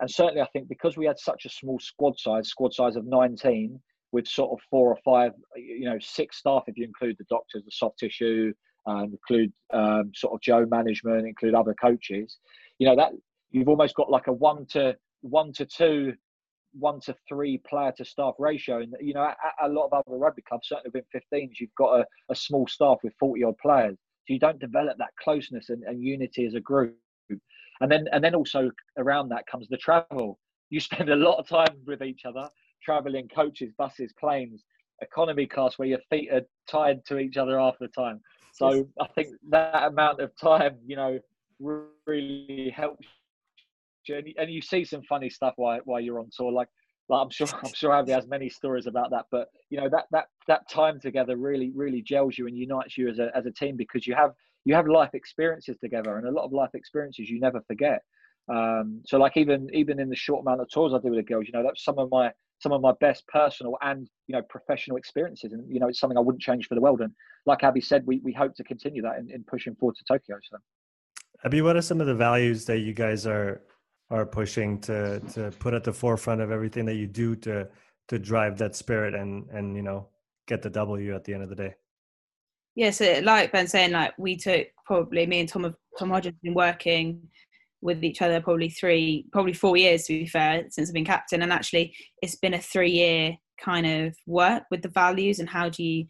And certainly, I think because we had such a small squad size, squad size of 19, with sort of four or five, you know, six staff if you include the doctors, the soft tissue, uh, include um, sort of Joe management, include other coaches. You know that you've almost got like a one to one to two one to three player to staff ratio. And you know, at, a lot of other rugby clubs, certainly within 15s, you've got a, a small staff with 40 odd players. So you don't develop that closeness and, and unity as a group. And then and then also around that comes the travel. You spend a lot of time with each other, traveling coaches, buses, planes, economy class where your feet are tied to each other half the time. So I think that amount of time, you know, really helps and, and you see some funny stuff while while you're on tour. Like, like I'm sure I'm sure Abbie has many stories about that. But you know that that that time together really really gels you and unites you as a as a team because you have you have life experiences together, and a lot of life experiences you never forget. Um, so like even even in the short amount of tours I do with the girls, you know, that's some of my some of my best personal and you know professional experiences, and you know it's something I wouldn't change for the world. And like Abbie said, we we hope to continue that in, in pushing forward to Tokyo. So, Abbie, what are some of the values that you guys are are pushing to to put at the forefront of everything that you do to to drive that spirit and and you know get the W at the end of the day? Yeah, so like Ben saying, like we took probably me and Tom have Tom Hodges been working with each other probably three, probably four years to be fair, since I've been captain. And actually, it's been a three year kind of work with the values and how do you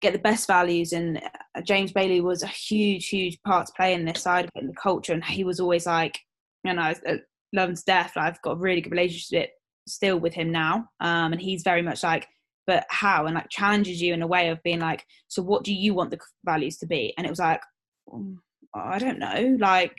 get the best values. And uh, James Bailey was a huge, huge part to play in this side in the culture. And he was always like, you know, uh, love him to death. I've got a really good relationship still with him now. Um, and he's very much like, but how? And like challenges you in a way of being like, so what do you want the values to be? And it was like, um, I don't know, like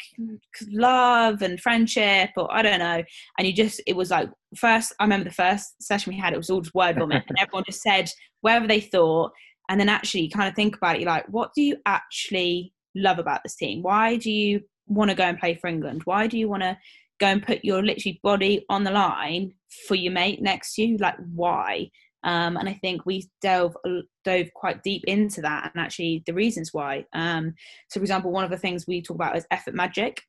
love and friendship, or I don't know. And you just, it was like, first, I remember the first session we had, it was all just word vomit, and everyone just said whatever they thought. And then actually, you kind of think about it, you're like, what do you actually love about this team? Why do you want to go and play for England? Why do you want to go and put your literally body on the line for your mate next to you? Like, why? Um, and I think we delve dove quite deep into that and actually the reasons why. Um, so, for example, one of the things we talk about is effort magic.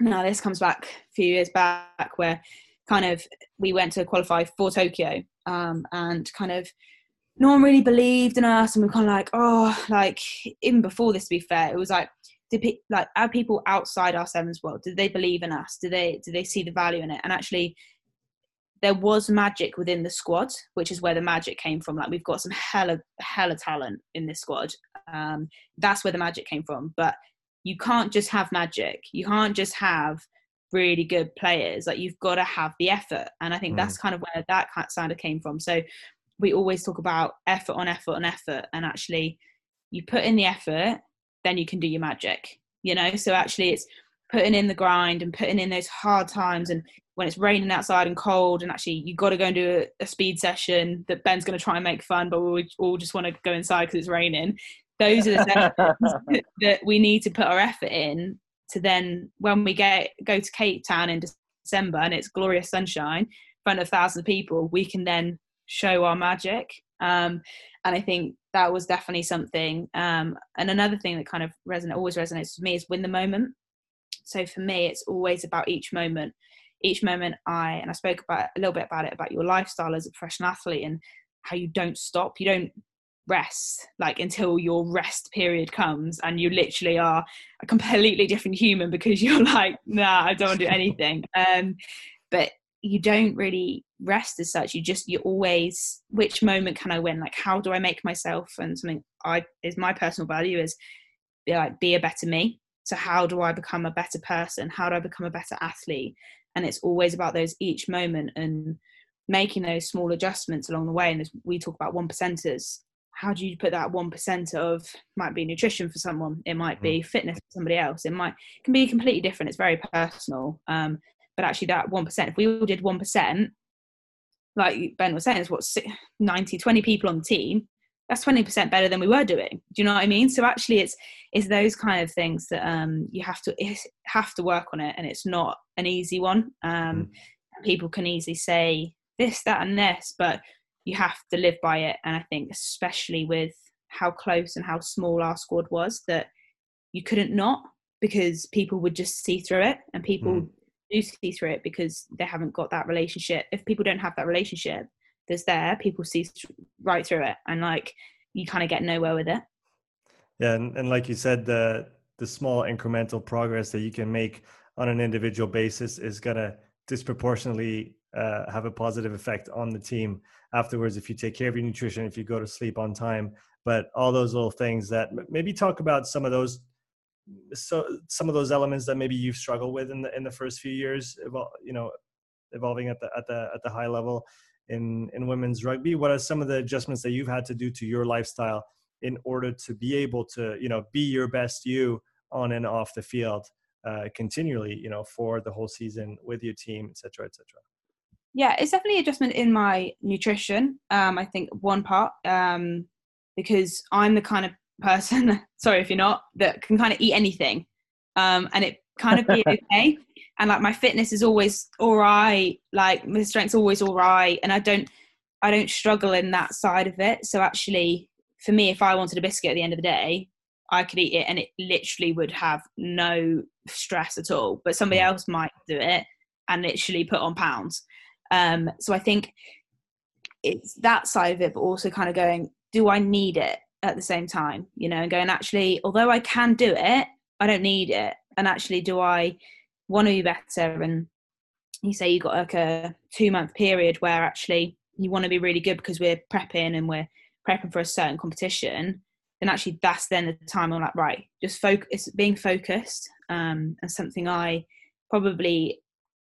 Now, this comes back a few years back where kind of we went to qualify for Tokyo um, and kind of no one really believed in us and we are kind of like oh like even before this to be fair it was like did pe- like are people outside our sevens world did they believe in us did they did they see the value in it and actually there was magic within the squad, which is where the magic came from. Like we've got some hella hella talent in this squad. Um, that's where the magic came from. But you can't just have magic. You can't just have really good players. Like you've got to have the effort, and I think mm. that's kind of where that kind of came from. So we always talk about effort on effort on effort, and actually, you put in the effort, then you can do your magic. You know, so actually, it's putting in the grind and putting in those hard times and when it's raining outside and cold and actually you've got to go and do a, a speed session that ben's going to try and make fun but we all just want to go inside because it's raining. Those are the sessions that we need to put our effort in to then when we get go to cape town in december and it's glorious sunshine in front of thousands of people we can then show our magic. Um, and i think that was definitely something um, and another thing that kind of resonate always resonates with me is win the moment. So for me it's always about each moment each moment I and I spoke about a little bit about it about your lifestyle as a professional athlete and how you don't stop, you don't rest like until your rest period comes and you literally are a completely different human because you're like nah i don't want to do anything. Um but you don't really rest as such you just you always which moment can i win? Like how do i make myself and something i is my personal value is be like be a better me. So how do i become a better person? How do i become a better athlete and it's always about those each moment and making those small adjustments along the way. And as we talk about one percenters how do you put that one percent of might be nutrition for someone it might be mm. fitness for somebody else. It might can be completely different it's very personal. Um, but actually that one percent if we all did one percent like ben was saying it's what 90 20 people on the team that's 20% better than we were doing. Do you know what i mean? So actually it's it's those kind of things that um you have to have to work on it and it's not an easy one. Um mm. people can easily say this that and this but you have to live by it. And i think especially with how close and how small our squad was that you couldn't not because people would just see through it and people mm. do see through it because they haven't got that relationship. If people don't have that relationship that's there, people see right through it, and like you kind of get nowhere with it. Yeah, and, and like you said, the the small incremental progress that you can make on an individual basis is gonna disproportionately uh, have a positive effect on the team afterwards if you take care of your nutrition, if you go to sleep on time. But all those little things that maybe talk about some of those so some of those elements that maybe you've struggled with in the in the first few years you know evolving at the at the at the high level in in women's rugby what are some of the adjustments that you've had to do to your lifestyle in order to be able to you know be your best you on and off the field uh, continually you know for the whole season with your team etc etc yeah it's definitely adjustment in my nutrition um, i think one part um, because i'm the kind of person. Sorry if you're not that can kind of eat anything, um, and it kind of be okay. And like my fitness is always all right. Like my strength's always all right, and I don't I don't struggle in that side of it. So actually, for me, if I wanted a biscuit at the end of the day, I could eat it and it literally would have no stress at all. But somebody mm. else might do it and literally put on pounds. Um, so I think it's that side of it, but also kind of going, do I need it at the same time? You know, and going, actually, although I can do it, I don't need it. And actually, do I want to be better? And you say you got like a two month period where actually you want to be really good because we're prepping and we're prepping for a certain competition then actually that's then the time I'm like, right, just focus, being focused, um, and something I probably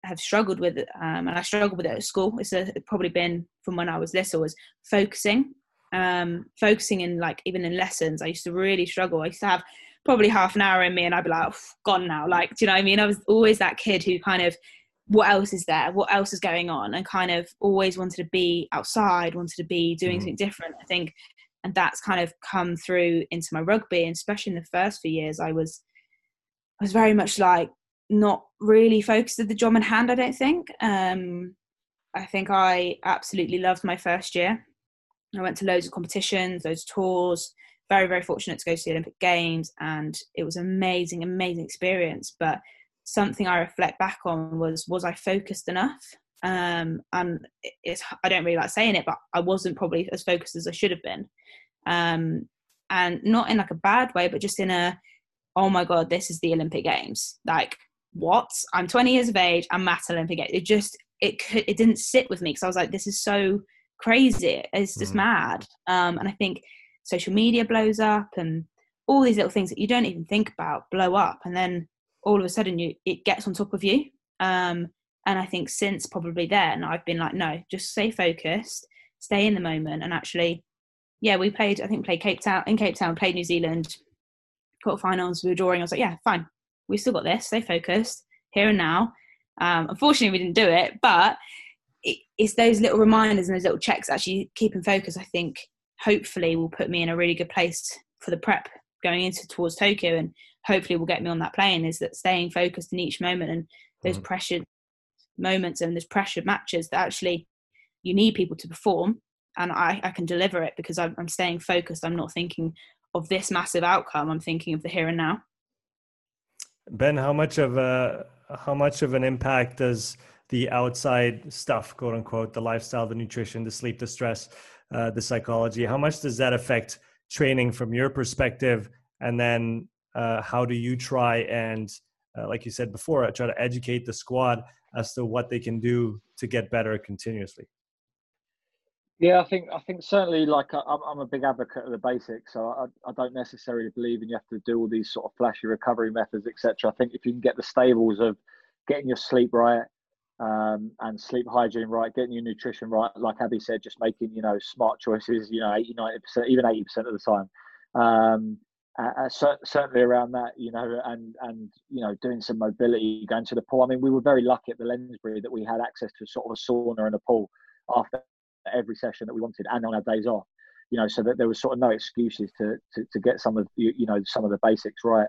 have struggled with, um, and I struggled with it at school. It's a, probably been from when I was little was focusing, um, focusing in like even in lessons. I used to really struggle. I used to have probably half an hour in me, and I'd be like, gone now. Like, do you know what I mean? I was always that kid who kind of what else is there what else is going on and kind of always wanted to be outside wanted to be doing mm-hmm. something different i think and that's kind of come through into my rugby and especially in the first few years i was i was very much like not really focused at the job in hand i don't think um, i think i absolutely loved my first year i went to loads of competitions loads of tours very very fortunate to go to the olympic games and it was amazing amazing experience but something i reflect back on was was i focused enough um, and it's I don't really like saying it, but I wasn't probably as focused as I should have been, um, and not in like a bad way, but just in a oh my god, this is the Olympic Games. Like what? I'm 20 years of age. I'm at Olympic Games. It just it could, it didn't sit with me because I was like, this is so crazy. It's just mm. mad. Um, and I think social media blows up and all these little things that you don't even think about blow up, and then all of a sudden you it gets on top of you. Um, and I think since probably then, I've been like, no, just stay focused, stay in the moment. And actually, yeah, we played, I think, played Cape Town, in Cape Town, played New Zealand, quarterfinals, we were drawing. I was like, yeah, fine. We still got this, stay focused, here and now. Um, unfortunately, we didn't do it, but it, it's those little reminders and those little checks actually keeping focus, I think, hopefully will put me in a really good place for the prep going into towards Tokyo and hopefully will get me on that plane is that staying focused in each moment and those mm. pressure moments and those pressured matches that actually you need people to perform and I, I can deliver it because I'm, I'm staying focused. I'm not thinking of this massive outcome. I'm thinking of the here and now. Ben, how much of a how much of an impact does the outside stuff, quote unquote, the lifestyle, the nutrition, the sleep, the stress, uh, the psychology, how much does that affect training from your perspective? And then uh, how do you try and, uh, like you said before, try to educate the squad as to what they can do to get better continuously? Yeah, I think I think certainly like I'm, I'm a big advocate of the basics, so I, I don't necessarily believe in you have to do all these sort of flashy recovery methods, etc. I think if you can get the stables of getting your sleep right um, and sleep hygiene right, getting your nutrition right, like Abbie said, just making you know smart choices, you know, 80, 90 percent, even eighty percent of the time. Um, uh, certainly around that, you know, and and you know, doing some mobility, going to the pool. I mean, we were very lucky at the Lensbury that we had access to sort of a sauna and a pool after every session that we wanted, and on our days off. You know, so that there was sort of no excuses to to, to get some of you, you know some of the basics right.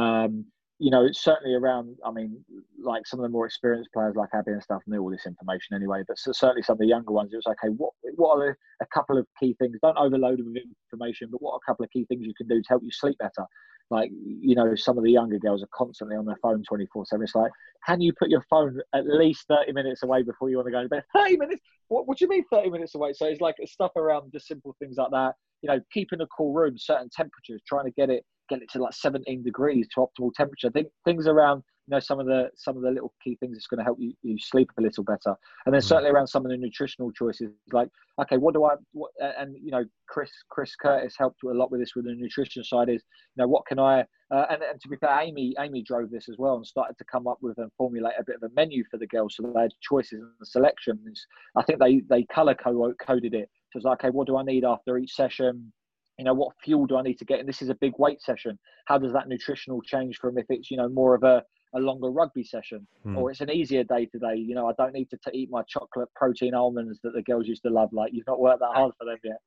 Um, you know, it's certainly around, I mean, like some of the more experienced players like Abbie and stuff knew all this information anyway, but certainly some of the younger ones, it was okay, what, what are a couple of key things? Don't overload them with information, but what are a couple of key things you can do to help you sleep better? Like, you know, some of the younger girls are constantly on their phone 24 7. It's like, can you put your phone at least 30 minutes away before you want to go to bed? 30 minutes? What, what do you mean 30 minutes away? So it's like stuff around just simple things like that. You know, keeping a cool room, certain temperatures, trying to get it get it to like 17 degrees to optimal temperature. I think things around you know some of the some of the little key things that's going to help you, you sleep a little better, and then mm. certainly around some of the nutritional choices, like okay, what do I what, and you know Chris Chris Curtis helped a lot with this with the nutrition side is you know what can I uh, and, and to be fair, Amy Amy drove this as well and started to come up with and formulate a bit of a menu for the girls so they had choices and selections. I think they they color coded it. So it's like, okay, what do I need after each session? You know what fuel do i need to get and this is a big weight session. How does that nutritional change from if it's you know more of a a longer rugby session? Mm. or it's an easier day today you know i don't need to t- eat my chocolate protein almonds that the girls used to love like you've not worked that hard for them yet.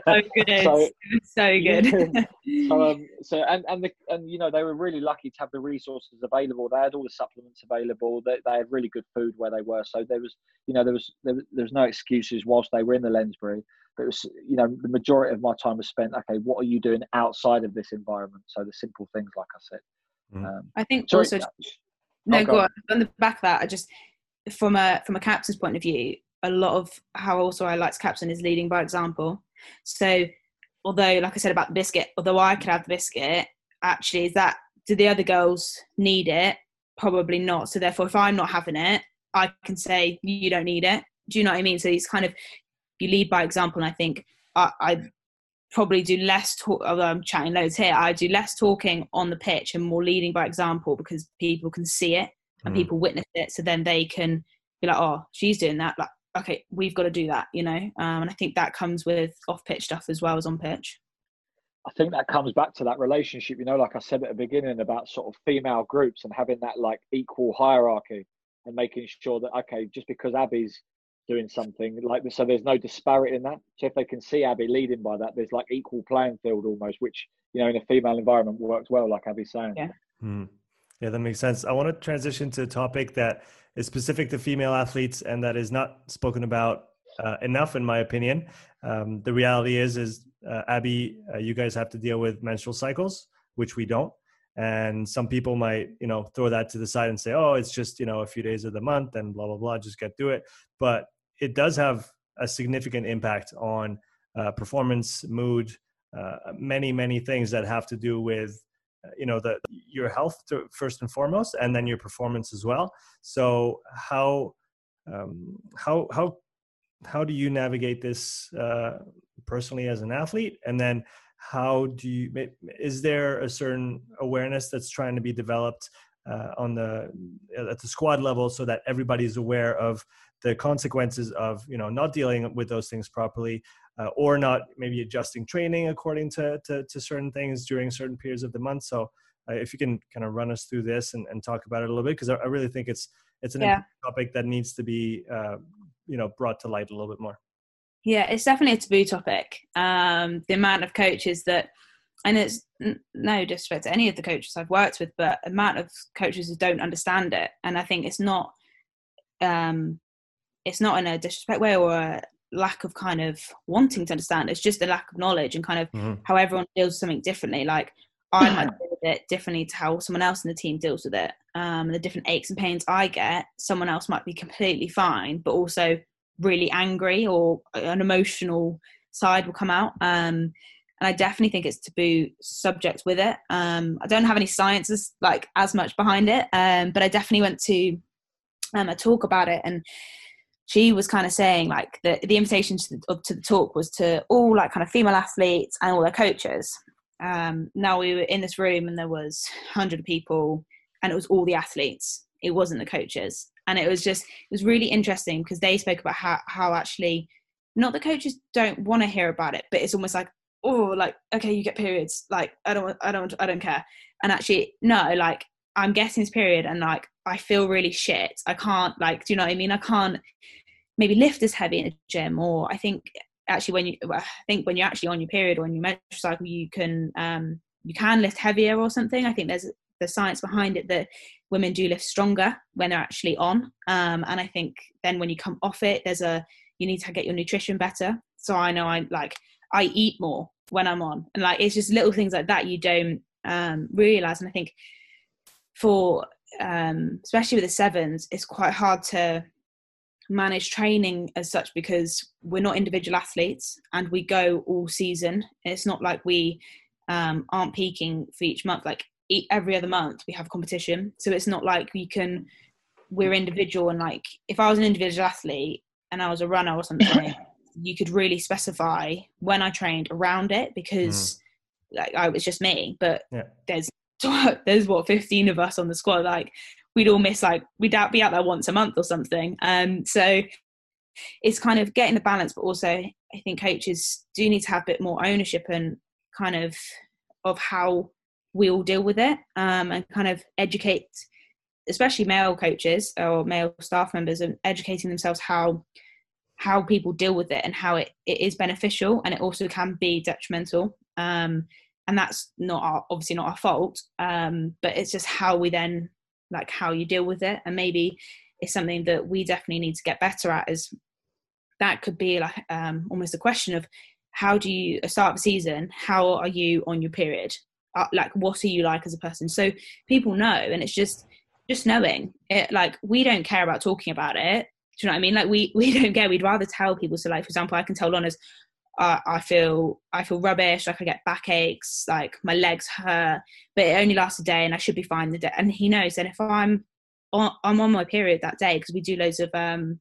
So good. So, so good. Yeah. so, um, so and and the, and you know they were really lucky to have the resources available. They had all the supplements available. They, they had really good food where they were. So there was you know there was there, there was no excuses whilst they were in the lensbury but it was you know the majority of my time was spent okay what are you doing outside of this environment so the simple things like i said Mm. Um, I think sorry, also. No, go, go on. on. the back of that, I just from a from a captain's point of view, a lot of how also I like to captain is leading by example. So, although, like I said about the biscuit, although I could have the biscuit, actually, is that do the other girls need it? Probably not. So therefore, if I'm not having it, I can say you don't need it. Do you know what I mean? So it's kind of you lead by example, and I think I, I probably do less talk although i'm chatting loads here i do less talking on the pitch and more leading by example because people can see it and mm. people witness it. So then they can be like oh she's doing that. Like okay we've got to do that you know? Um, and i think that comes with off pitch stuff as well as on pitch i think that comes back to that relationship you know like i said at the beginning about sort of female groups and having that like equal hierarchy and making sure that okay just because abbie's doing something like this. So there's no disparity in that. So if they can see Abbie leading by that, there's like equal playing field almost, which you know in a female environment works well, like Abbie's saying. Yeah. Hmm. Yeah, that makes sense. I want to transition to a topic that is specific to female athletes and that is not spoken about uh, enough, in my opinion. Um, the reality is, is uh, Abbie, uh, you guys have to deal with menstrual cycles, which we don't and some people might you know throw that to the side and say oh it's just you know a few days of the month and blah blah blah just get through it but it does have a significant impact on uh, performance, mood, uh, many many things that have to do with uh, you know the your health to, first and foremost, and then your performance as well. So how um, how how how do you navigate this uh, personally as an athlete, and then how do you is there a certain awareness that's trying to be developed uh, on the at the squad level so that everybody's aware of the consequences of you know not dealing with those things properly uh, or not maybe adjusting training according to, to, to certain things during certain periods of the month. So uh, if you can kind of run us through this and, and talk about it a little bit because I, I, really think it's it's an yeah. topic that needs to be uh, you know brought to light a little bit more. Yeah it's definitely a taboo topic. Um, the amount of coaches that and it's no disrespect to any of the coaches I've worked with, but amount of coaches who don't understand it, and I think it's not um, it's not in a disrespect way or a lack of kind of wanting to understand. It's just a lack of knowledge and kind of mm-hmm. how everyone deals with something differently. Like I might deal with it differently to how someone else in the team deals with it. Um, the different aches and pains I get, someone else might be completely fine, but also really angry or an emotional side will come out. Um, and I definitely think it's taboo subject with it. Um, I don't have any sciences like as much behind it, um, but I definitely went to um, a talk about it, and she was kind of saying like the the invitation to the, to the talk was to all like kind of female athletes and all their coaches. Um, now we were in this room, and there was hundred people, and it was all the athletes. It wasn't the coaches, and it was just it was really interesting because they spoke about how how actually not the coaches don't want to hear about it, but it's almost like oh like okay you get periods like i don't i don't i don't care and actually no like i'm getting this period and like i feel really shit. I can't like do you know what i mean? I can't maybe lift as heavy in a gym or i think actually when you i think when you're actually on your period or on your menstrual cycle you can um you can lift heavier or something. I think there's the science behind it that women do lift stronger when they're actually on. Um and i think then when you come off it there's a you need to get your nutrition better. So i know i like I eat more when I'm on. And like it's just little things like that you don't um, realize. And I think for um, especially with the sevens, it's quite hard to manage training as such because we're not individual athletes and we go all season. It's not like we um, aren't peaking for each month. Like every other month we have competition, so it's not like we can. We're individual and like if I was an individual athlete and I was a runner or something, you could really specify when I trained around it because mm. like I was just me. But yeah. there's there's what 15 of us on the squad. Like we'd all miss like we'd out be out there once a month or something. Um, so it's kind of getting the balance, but also I think coaches do need to have a bit more ownership and kind of of how we all deal with it um, and kind of educate, especially male coaches or male staff members, and educating themselves how how people deal with it and how it, it is beneficial and it also can be detrimental. Um, and that's not our, obviously not our fault, um, but it's just how we then like how you deal with it. And maybe it's something that we definitely need to get better at is that could be like um, almost a question of how do you start the season how are you on your period? Uh, like what are you like as a person? So people know and it's just just knowing. It like we don't care about talking about it. Do you know what i mean? Like we we don't care. We'd rather tell people. So like for example i can tell Lonas uh, I feel I feel rubbish, like I get backaches, like my legs hurt, but it only lasts a day and I should be fine the day. And he knows. And if I'm on, I'm on my period that day because we do loads of um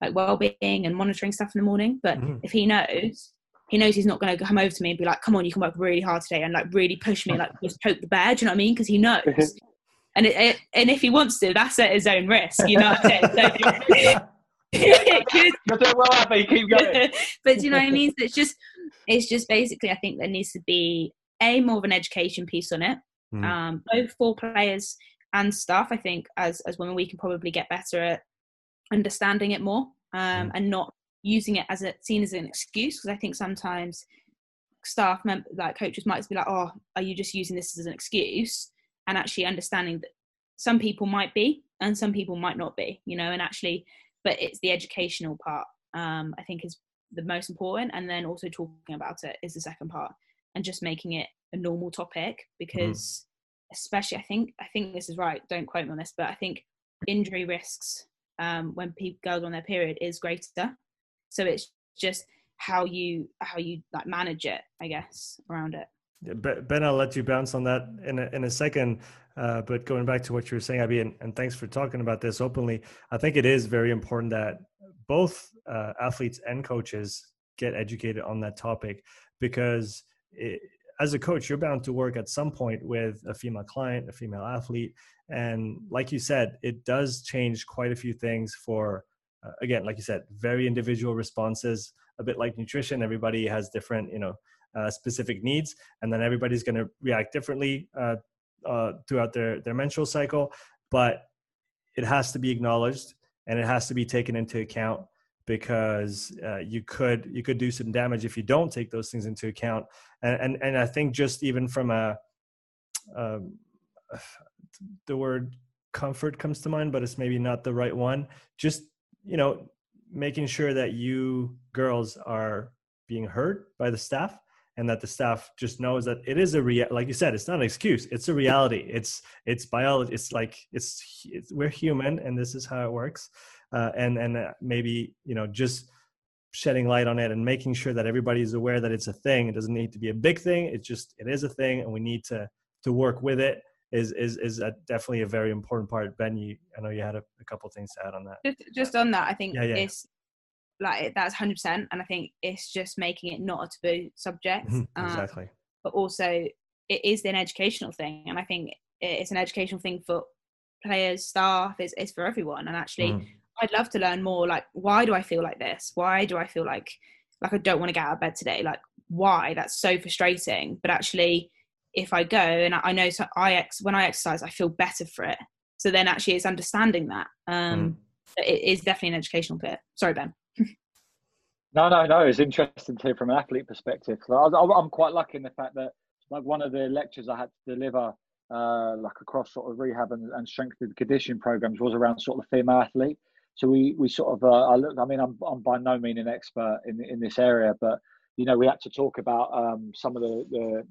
like well-being and monitoring stuff in the morning. But mm-hmm. if he knows, he knows he's not going to come over to me and be like, "Come on, you can work really hard today," and like really push me, like just poke the bear. Do you know what I mean? Because he knows. and it, it, and if he wants to, that's at his own risk. You know what I'm saying? So, You're doing well, Abbie. Keep going. but do you know what I mean? So it's just, it's just basically, I think there needs to be a more of an education piece on it, mm. um, both for players and staff. I think as as women, we can probably get better at understanding it more um, mm. and not using it as a seen as an excuse. Because I think sometimes staff mem- like coaches might be like, "Oh, are you just using this as an excuse?" And actually understanding that some people might be and some people might not be, you know, and actually but it's the educational part um, I think is the most important, and then also talking about it is the second part, and just making it a normal topic mm-hmm. because, mm. especially, I think I think this is right. Don't quote me on this, but I think injury risks um, when people girls on their period is greater. So it's just how you how you like manage it, I guess, around it. Ben, I'll let you bounce on that in a, in a second. Uh, but going back to what you were saying, Abbie, and, and, thanks for talking about this openly. I think it is very important that both uh, athletes and coaches get educated on that topic because it, as a coach, you're bound to work at some point with a female client, a female athlete. And like you said, it does change quite a few things for, uh, again, like you said, very individual responses, a bit like nutrition. Everybody has different, you know, uh, specific needs, and then everybody's going to react differently uh, uh, throughout their their menstrual cycle. But it has to be acknowledged and it has to be taken into account because uh, you could you could do some damage if you don't take those things into account. And and, and I think just even from a um, the word comfort comes to mind, but it's maybe not the right one. Just you know, making sure that you girls are being heard by the staff and that the staff just knows that it is a real like you said it's not an excuse it's a reality. It's it's biology it's like it's, it's we're human and this is how it works. Uh, and and uh, maybe you know just shedding light on it and making sure that everybody is aware that it's a thing. It doesn't need to be a big thing. It's just it is a thing and we need to to work with it is is is a, definitely a very important part. Ben you i know you had a, a couple things to add on that. Just, just on that i think yeah, yeah. it's like that's 100% and i think it's just making it not a taboo subject mm-hmm, um, exactly. but also it is an educational thing and i think it's an educational thing for players staff it's, it's for everyone and actually mm. i'd love to learn more like why do i feel like this? Why do i feel like like i don't want to get out of bed today? Like why? That's so frustrating but actually if i go and i, I know so i ex when i exercise i feel better for it. So then actually it's understanding that um mm. it is definitely an educational bit. Sorry ben no, no, no. It's interesting to hear from an athlete perspective. I'm quite lucky in the fact that, like, one of the lectures I had to deliver, uh, like across sort of rehab and, and strength and conditioning programs, was around sort of the female athlete. So we we sort of uh, I look. I mean, I'm I'm by no means an expert in in this area, but you know, we had to talk about um, some of the, the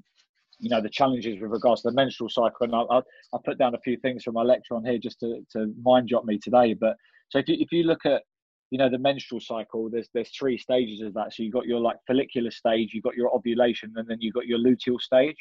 you know the challenges with regards to the menstrual cycle and I, I, I, put down a few things from my lecture on here just to, to mind jot me today but so if you, if you look at you know the menstrual cycle there's there's three stages of that. So you've got your like follicular stage you've got your ovulation and then you've got your luteal stage.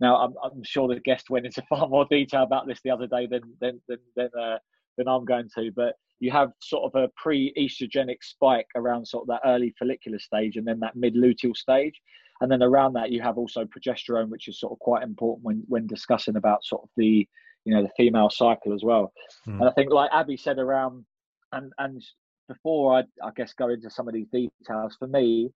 Now i'm, I'm sure the guest went into far more detail about this the other day than than than than, uh, than i'm going to but you have sort of a pre-estrogenic spike around sort of that early follicular stage and then that mid luteal stage. And then around that you have also progesterone which is sort of quite important when when discussing about sort of the you know the female cycle as well. Mm. and i think like abbie said around and and before I, I guess go into some of these details, for me,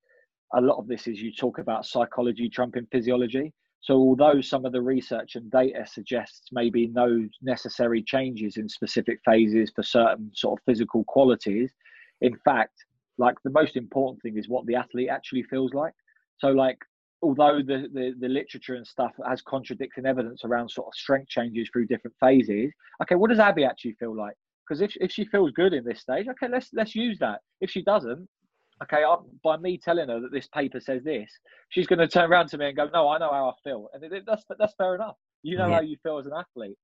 a lot of this is you talk about psychology trumping physiology. So, although some of the research and data suggests maybe no necessary changes in specific phases for certain sort of physical qualities, in fact, like the most important thing is what the athlete actually feels like. So, like, although the, the, the literature and stuff has contradicting evidence around sort of strength changes through different phases, okay, what does Abbie actually feel like? Because if, if she feels good in this stage, okay, let's let's use that. If she doesn't, okay, I, by me telling her that this paper says this, she's going to turn around to me and go, "No, I know how I feel," and it, that's that's fair enough. You know yeah. how you feel as an athlete.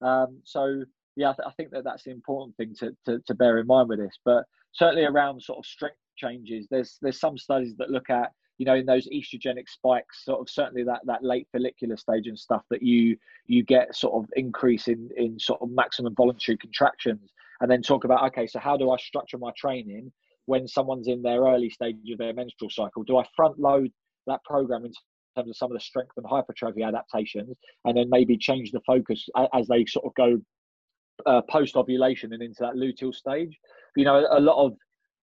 Um, so yeah, I, th- I, think that that's the important thing to, to, to bear in mind with this. But certainly around sort of strength changes, there's there's some studies that look at you know in those estrogenic spikes, sort of certainly that that late follicular stage and stuff that you you get sort of increase in in sort of maximum voluntary contractions, and then talk about okay, so how do I structure my training when someone's in their early stage of their menstrual cycle? Do I front load that program in terms of some of the strength and hypertrophy adaptations, and then maybe change the focus as they sort of go uh, post ovulation and into that luteal stage? You know, a lot of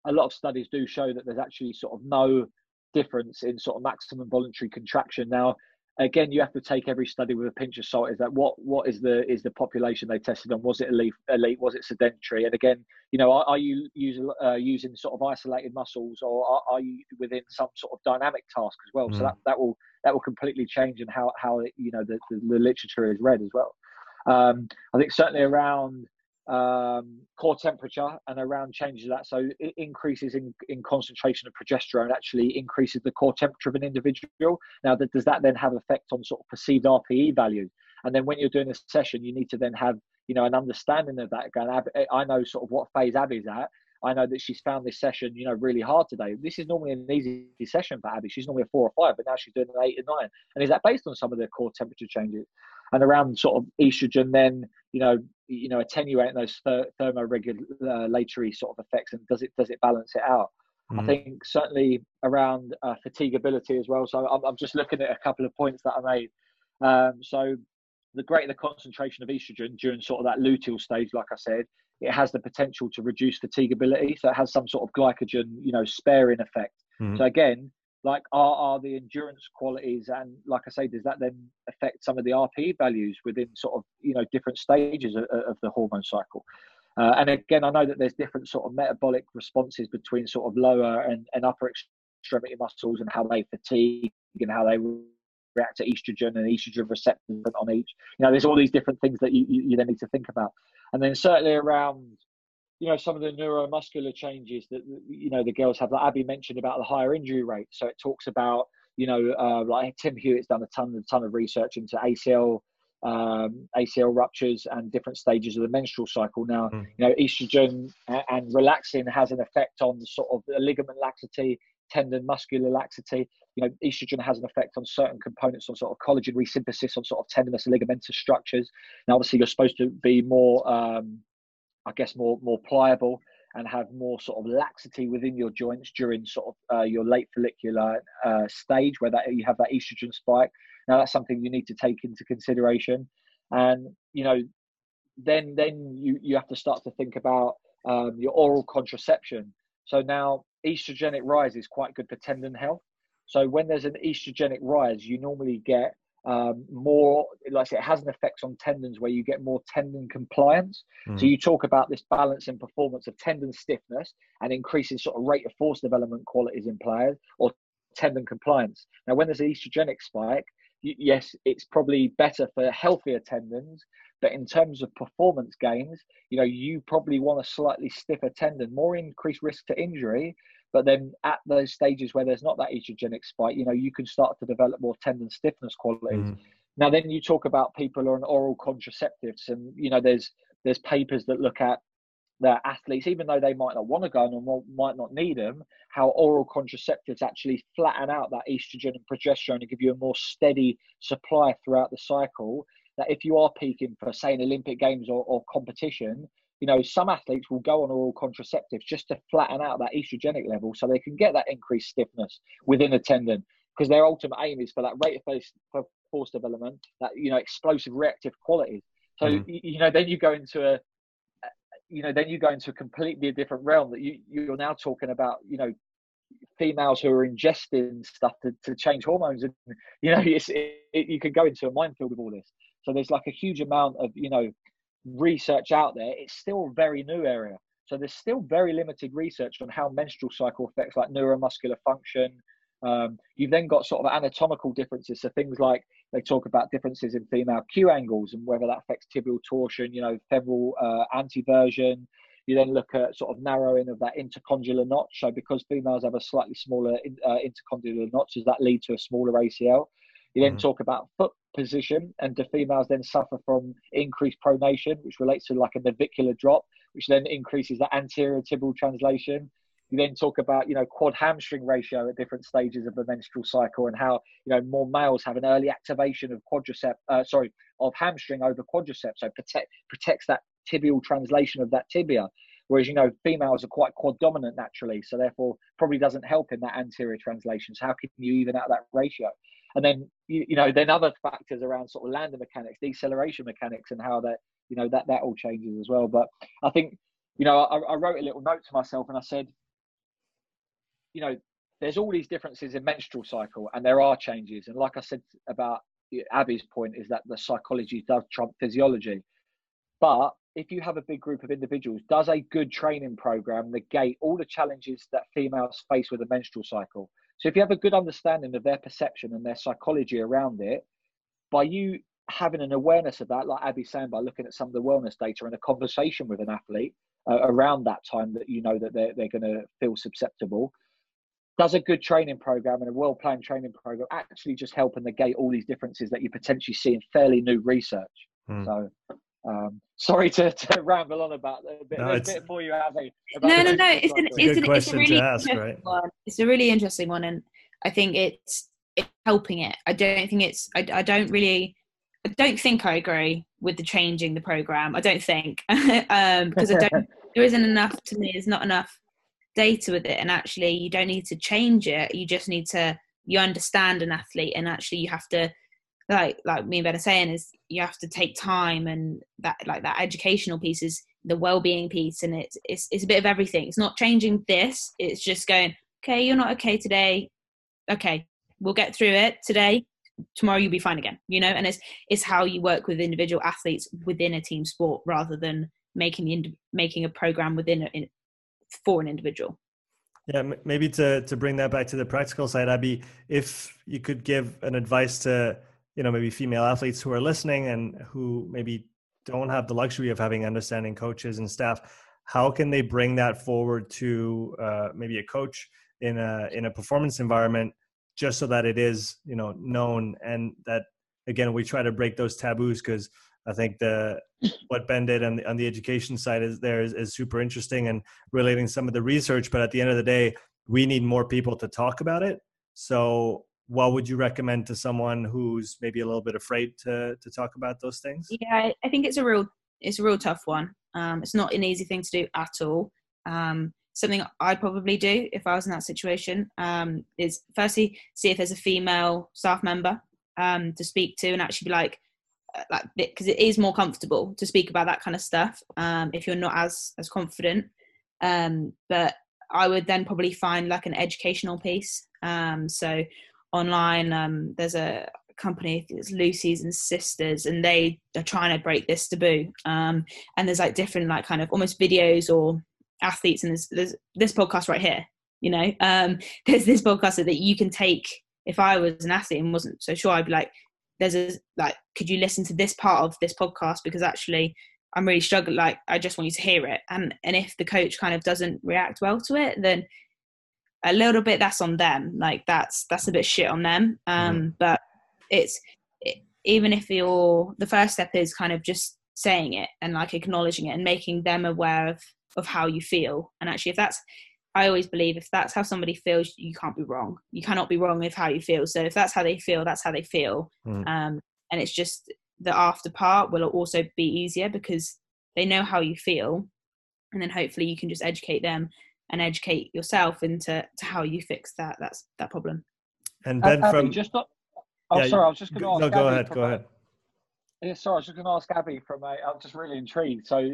a lot of studies do show that there's actually sort of no difference in sort of maximum voluntary contraction. Now, again, you have to take every study with a pinch of salt. Is that what what is the is the population they tested on? Was it elite? elite was it sedentary? And again, you know, are, are you using uh, using sort of isolated muscles, or are, are, you within some sort of dynamic task as well? Mm. So that, that will that will completely change in how how you know the, the, the literature is read as well. Um, I think certainly around um, core temperature and around changes that. So it increases in, in concentration of progesterone actually increases the core temperature of an individual. Now, that, does that then have effect on sort of perceived RPE value? And then when you're doing a session, you need to then have you know an understanding of that. Going, I know sort of what phase Abbie's at. I know that she's found this session, you know, really hard today. This is normally an easy session for Abbie. She's normally a four or five, but now she's doing an eight and nine. And is that based on some of the core temperature changes? And around sort of estrogen, then you know, you know, attenuating those th- thermoregulatory sort of effects, and does it does it balance it out? I think certainly around uh, fatigability as well. So I'm, I'm, just looking at a couple of points that I made. Um, so the greater the concentration of estrogen during sort of that luteal stage, like I said, it has the potential to reduce fatigability. So it has some sort of glycogen, you know, sparing effect. Mm-hmm. So again, like are, are the endurance qualities and like i say does that then affect some of the rp values within sort of you know different stages of, of the hormone cycle uh, and again i know that there's different sort of metabolic responses between sort of lower and, and upper extremity muscles and how they fatigue and how they react to estrogen and estrogen receptors on each you know there's all these different things that you, you, you then need to think about and then certainly around you know some of the neuromuscular changes that you know the girls have. Like Abbie mentioned about the higher injury rate. So it talks about you know uh, like Tim Hewett's done a ton a ton of research into ACL um, ACL ruptures and different stages of the menstrual cycle. Now, mm. you know, estrogen and relaxin has an effect on the sort of the ligament laxity, tendon muscular laxity. You know, estrogen has an effect on certain components on sort of collagen resynthesis on sort of tendinous ligamentous structures. Now, obviously, you're supposed to be more um, I guess more more pliable and have more sort of laxity within your joints during sort of uh, your late follicular uh, stage where that you have that estrogen spike. Now that's something you need to take into consideration, and you know, then then you you have to start to think about um, your oral contraception. So now estrogenic rise is quite good for tendon health. So when there's an estrogenic rise, you normally get um, more like I say, it has an effect on tendons where you get more tendon compliance. Mm. So you talk about this balance in performance of tendon stiffness and increasing sort of rate of force development qualities in players or tendon compliance. Now, when there's an estrogenic spike, yes, it's probably better for healthier tendons, but in terms of performance gains, you know, you probably want a slightly stiffer tendon, more increased risk to injury, but then at those stages where there's not that estrogenic spike, you know, you can start to develop more tendon stiffness qualities. Mm. Now, then you talk about people on oral contraceptives, and you know, there's there's papers that look at that athletes, even though they might not want to go or might not need them, how oral contraceptives actually flatten out that estrogen and progesterone and give you a more steady supply throughout the cycle. That if you are peaking for, say, an Olympic Games or, or competition, you know, some athletes will go on oral contraceptives just to flatten out that estrogenic level so they can get that increased stiffness within a tendon because their ultimate aim is for that rate of force development, that, you know, explosive reactive qualities. So, mm. you, know, then you go into a, you know then you go into a completely different realm that you you're now talking about you know females who are ingesting stuff to, to change hormones and you know it's, it, it, you could go into a minefield with all this so there's like a huge amount of you know research out there. It's still a very new area. So there's still very limited research on how menstrual cycle affects like neuromuscular function. Um, you've then got sort of anatomical differences. So things like they talk about differences in female q angles and whether that affects tibial torsion you know femoral uh, anteversion you then look at sort of narrowing of that intercondylar notch. So because females have a slightly smaller uh, intercondylar notch, does that lead to a smaller ACL? You then mm-hmm. talk about foot position, and do females then suffer from increased pronation, which relates to like a navicular drop, which then increases the anterior tibial translation. You then talk about you know quad hamstring ratio at different stages of the menstrual cycle, and how you know more males have an early activation of quadricep, uh, sorry, of hamstring over quadriceps, so protect protects that tibial translation of that tibia. Whereas, you know, females are quite quad dominant naturally, so therefore probably doesn't help in that anterior translation. So how can you even out that ratio? And then, you, you know, then other factors around sort of landing mechanics, deceleration mechanics, and how that, you know, that that all changes as well. But I think, you know, I, I wrote a little note to myself and I said, you know, there's all these differences in menstrual cycle, and there are changes. And like I said about Abbie's point, is that the psychology does trump physiology. But if you have a big group of individuals, does a good training program negate all the challenges that females face with a menstrual cycle? So if you have a good understanding of their perception and their psychology around it, by you having an awareness of that, like Abbie's saying, by looking at some of the wellness data and a conversation with an athlete uh, around that time that you know that they're, they're going to feel susceptible, does a good training program and a well planned training program actually just help and negate all these differences that you potentially see in fairly new research? Hmm. So um, sorry to, to ramble on about a bit, no, a bit more you have. No, no, no. It's, an, it's, an, it's a really ask, right? one. It's a really interesting one, and I think it's, it's helping it. I don't think it's. I, I don't really. I don't think I agree with the changing the program. I don't think um, because I don't. there isn't enough to me. There's not enough data with it, and actually, you don't need to change it. You just need to. You understand an athlete, and actually, you have to like like me and Ben are saying is you have to take time and that like that educational piece is the well-being piece and it's it's it's a bit of everything. It's not changing this. It's just going okay, you're not okay today. Okay, we'll get through it today. Tomorrow you'll be fine again. You know, and it's it's how you work with individual athletes within a team sport rather than making the making a program within a, in, for an individual. Yeah, maybe to to bring that back to the practical side, Abbie, if you could give an advice to you know maybe female athletes who are listening and who maybe don't have the luxury of having understanding coaches and staff how can they bring that forward to uh, maybe a coach in a in a performance environment just so that it is you know known and that again we try to break those taboos because i think the what ben did on the, on the education side is there is, is super interesting and relating some of the research but at the end of the day we need more people to talk about it. So what would you recommend to someone who's maybe a little bit afraid to to talk about those things? Yeah, I think it's a real it's a real tough one. Um, it's not an easy thing to do at all. Um, something I'd probably do if I was in that situation um, is firstly see if there's a female staff member um, to speak to and actually be like, uh, like because it is more comfortable to speak about that kind of stuff um, if you're not as as confident. Um, but I would then probably find like an educational piece. Um, so online. Um, there's a company, it's Lucy's and Sisters, and they are trying to break this taboo. Um, and there's like different, like kind of almost videos or athletes, and there's, there's this podcast right here. You know, um, there's this podcast that you can take. If I was an athlete and wasn't so sure, I'd be like, "There's a like, could you listen to this part of this podcast because actually." I'm really struggling. Like, I just want you to hear it. And and if the coach kind of doesn't react well to it, then a little bit that's on them. Like that's that's a bit shit on them. Um mm. but it's it, even if you're the first step is kind of just saying it and like acknowledging it and making them aware of of how you feel. And actually if that's i always believe if that's how somebody feels you can't be wrong. You cannot be wrong with how you feel. So if that's how they feel that's how they feel. Mm. um and it's just the after part will also be easier because they know how you feel. And then hopefully you can just educate them and educate yourself into to how you fix that that's that problem. And Ben, uh, from just not, oh yeah, sorry, I was just going to ask. No, go ahead. Go ahead. Yeah, sorry, I was just going to ask Abbie from a. I'm just really intrigued. So,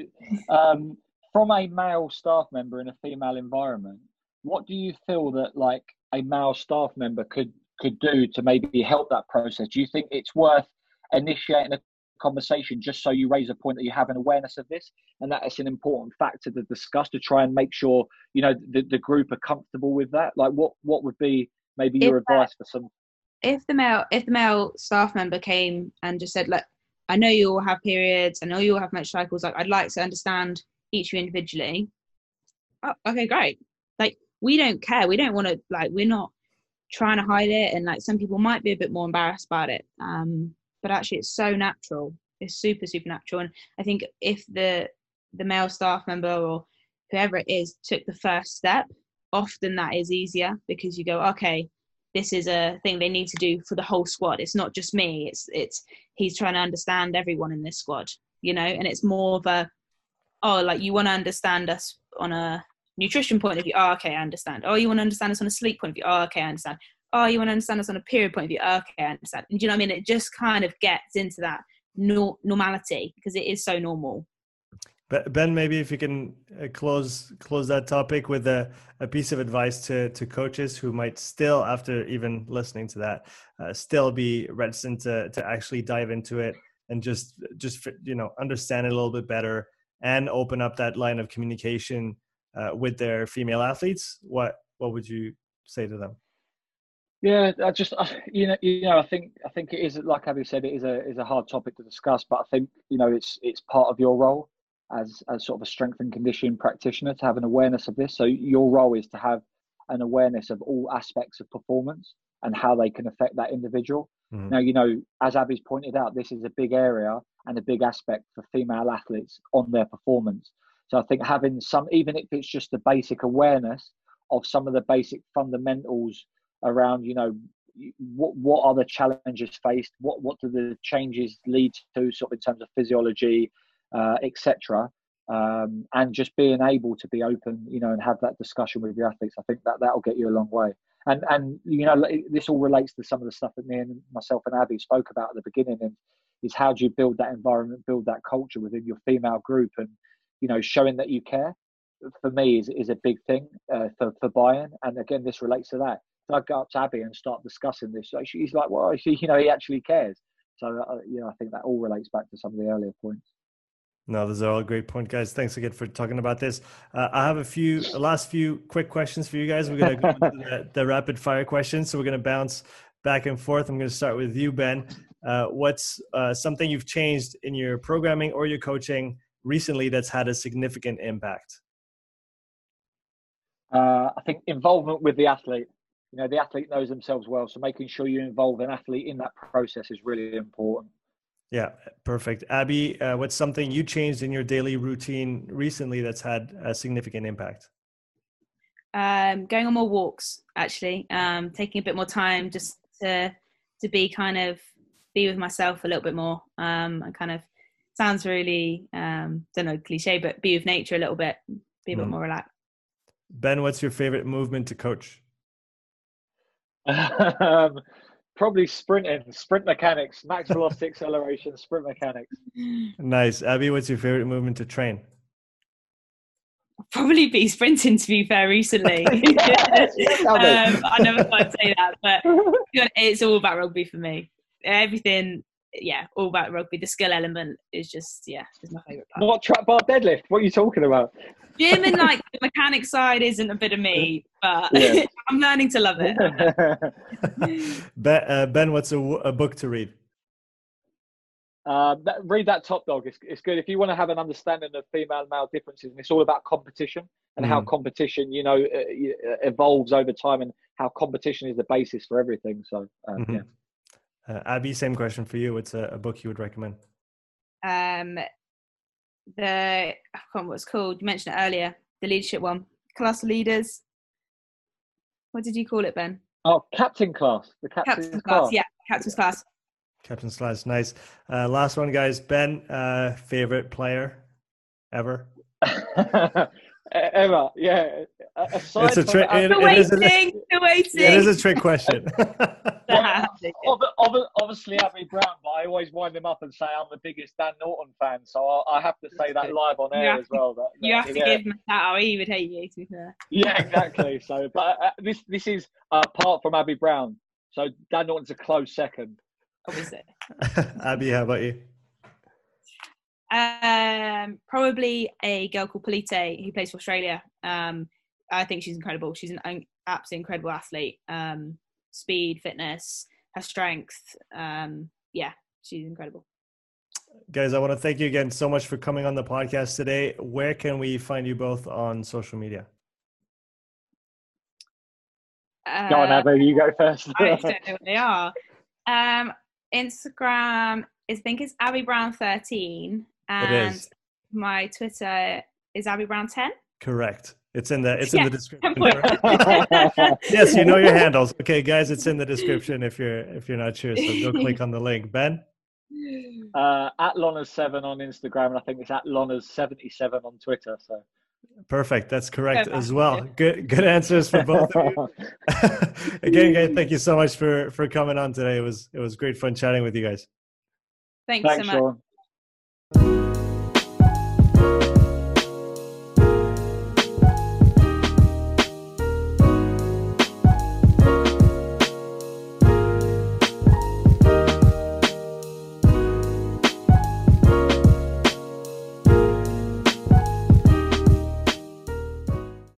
um, from a male staff member in a female environment, what do you feel that like a male staff member could could do to maybe help that process? Do you think it's worth initiating a conversation just so you raise a point that you have an awareness of this and that is an important factor to discuss to try and make sure you know the, the group are comfortable with that. Like what what would be maybe your if advice for some if the male if the male staff member came and just said look i know you all have periods i know you all have menstrual cycles like i'd like to understand each of you individually. Oh, okay great. Like we don't care. We don't want to like we're not trying to hide it and like some people might be a bit more embarrassed about it. Um but actually it's so natural. It's super super natural. And i think if the the male staff member or whoever it is took the first step often that is easier because you go okay this is a thing they need to do for the whole squad. It's not just me. It's it's he's trying to understand everyone in this squad you know? And it's more of a oh like you want to understand us on a nutrition point of view. Oh okay i understand. Oh you want to understand us on a sleep point of view. Oh okay i understand oh, you want to understand us on a period point of view. Okay, I understand. And do you know what I mean? It just kind of gets into that no- normality because it is so normal. Ben, maybe if you can uh, close close that topic with a, a piece of advice to to coaches who might still, after even listening to that, uh, still be reticent to to actually dive into it and just just you know understand it a little bit better and open up that line of communication uh, with their female athletes. What what would you say to them? Yeah, I just you know you know I think I think it is like Abbie said it is a is a hard topic to discuss, but I think you know it's it's part of your role as as sort of a strength and conditioning practitioner to have an awareness of this. So your role is to have an awareness of all aspects of performance and how they can affect that individual. Mm-hmm. Now you know as Abbie's pointed out, this is a big area and a big aspect for female athletes on their performance. So I think having some, even if it's just a basic awareness of some of the basic fundamentals around you know what what are the challenges faced? What what do the changes lead to sort of in terms of physiology uh, etc um, and just being able to be open you know and have that discussion with your athletes i think that that'll get you a long way. And and you know this all relates to some of the stuff that me and myself and abbie spoke about at the beginning and is how do you build that environment build that culture within your female group? And you know showing that you care for me is, is a big thing uh, for, for buy-in. And again this relates to that go up to Abbie and start discussing this. So she's like, well, she, you know, he actually cares. So, uh, you know, I think that all relates back to some of the earlier points. No, those are all great points, guys. Thanks again for talking about this. Uh, I have a few last few quick questions for you guys. We're going to go the, the, rapid fire questions. So we're going to bounce back and forth. I'm going to start with you, Ben. Uh, what's uh, something you've changed in your programming or your coaching recently that's had a significant impact? Uh, I think involvement with the athlete you know the athlete knows themselves well so making sure you involve an athlete in that process is really important. Yeah perfect. Abbie uh, what's something you changed in your daily routine recently that's had a significant impact? Um, going on more walks actually. Um, taking a bit more time just to to be kind of be with myself a little bit more. Um, and kind of sounds really um, don't know cliche but be with nature a little bit be a mm. bit more relaxed. Ben what's your favorite movement to coach um, probably sprinting, sprint mechanics, max velocity acceleration, sprint mechanics. Nice. Abbie, what's your favorite movement to train? Probably be sprinting, to be fair, recently. yes, um, I never thought I'd say that, but it's all about rugby for me. Everything, yeah, all about rugby. The skill element is just, yeah, is my favourite part. What trap bar deadlift. What are you talking about? Gym and like the mechanic side isn't a bit of me, but yeah. I'm learning to love it. ben, uh, ben, what's a, a, book to read? Uh, that, read that Top Dog. It's, it's good if you want to have an understanding of female male differences, and it's all about competition and mm. how competition, you know, uh, uh, evolves over time, and how competition is the basis for everything. So, um, mm-hmm. yeah. Uh, Abbie, same question for you. What's a, a book you would recommend? Um, the I can't remember what it's called. You mentioned it earlier. The leadership one, class leaders. What did you call it, Ben? Oh, captain class. The captain's, captain's class. class. Yeah, captain's class. Captain's class. Nice. Uh, last one, guys. Ben, uh, favorite player ever? Ever, yeah. Aside it's a trick. It, it, waiting, a. It is a trick question. obviously Abbie Brown, but I always wind them up and say I'm the biggest Dan Norton fan, so I, I have to say that live on air as well. That, you have to yeah. give him a shout out. He would hate you, to be fair. Yeah, exactly. so, but uh, this this is uh, apart from Abbie Brown. So Dan Norton's a close second. Obviously. Abbie, how about you? Um, probably a girl called Polite who plays for Australia. Um, I think she's incredible. She's an absolutely incredible athlete. Um, speed, fitness, her strength. Um, yeah, she's incredible. Guys, I want to thank you again so much for coming on the podcast today. Where can we find you both on social media? Uh, go on, Abbie, you go first. I don't know what they are. Um, Instagram, I think it's Abbie Brown 13 and my Twitter is Abbie Brown ten. Correct. It's in the it's yeah. in the description. yes, you know your handles. Okay, guys, it's in the description if you're if you're not sure. So go click on the link. Ben. Uh, at Lonas seven on Instagram, and I think it's at Lonas seventy seven on Twitter. So perfect. That's correct as well. Good good answers for both of you. Again, guys, thank you so much for for coming on today. It was it was great fun chatting with you guys. Thanks, Thanks so much. Sean.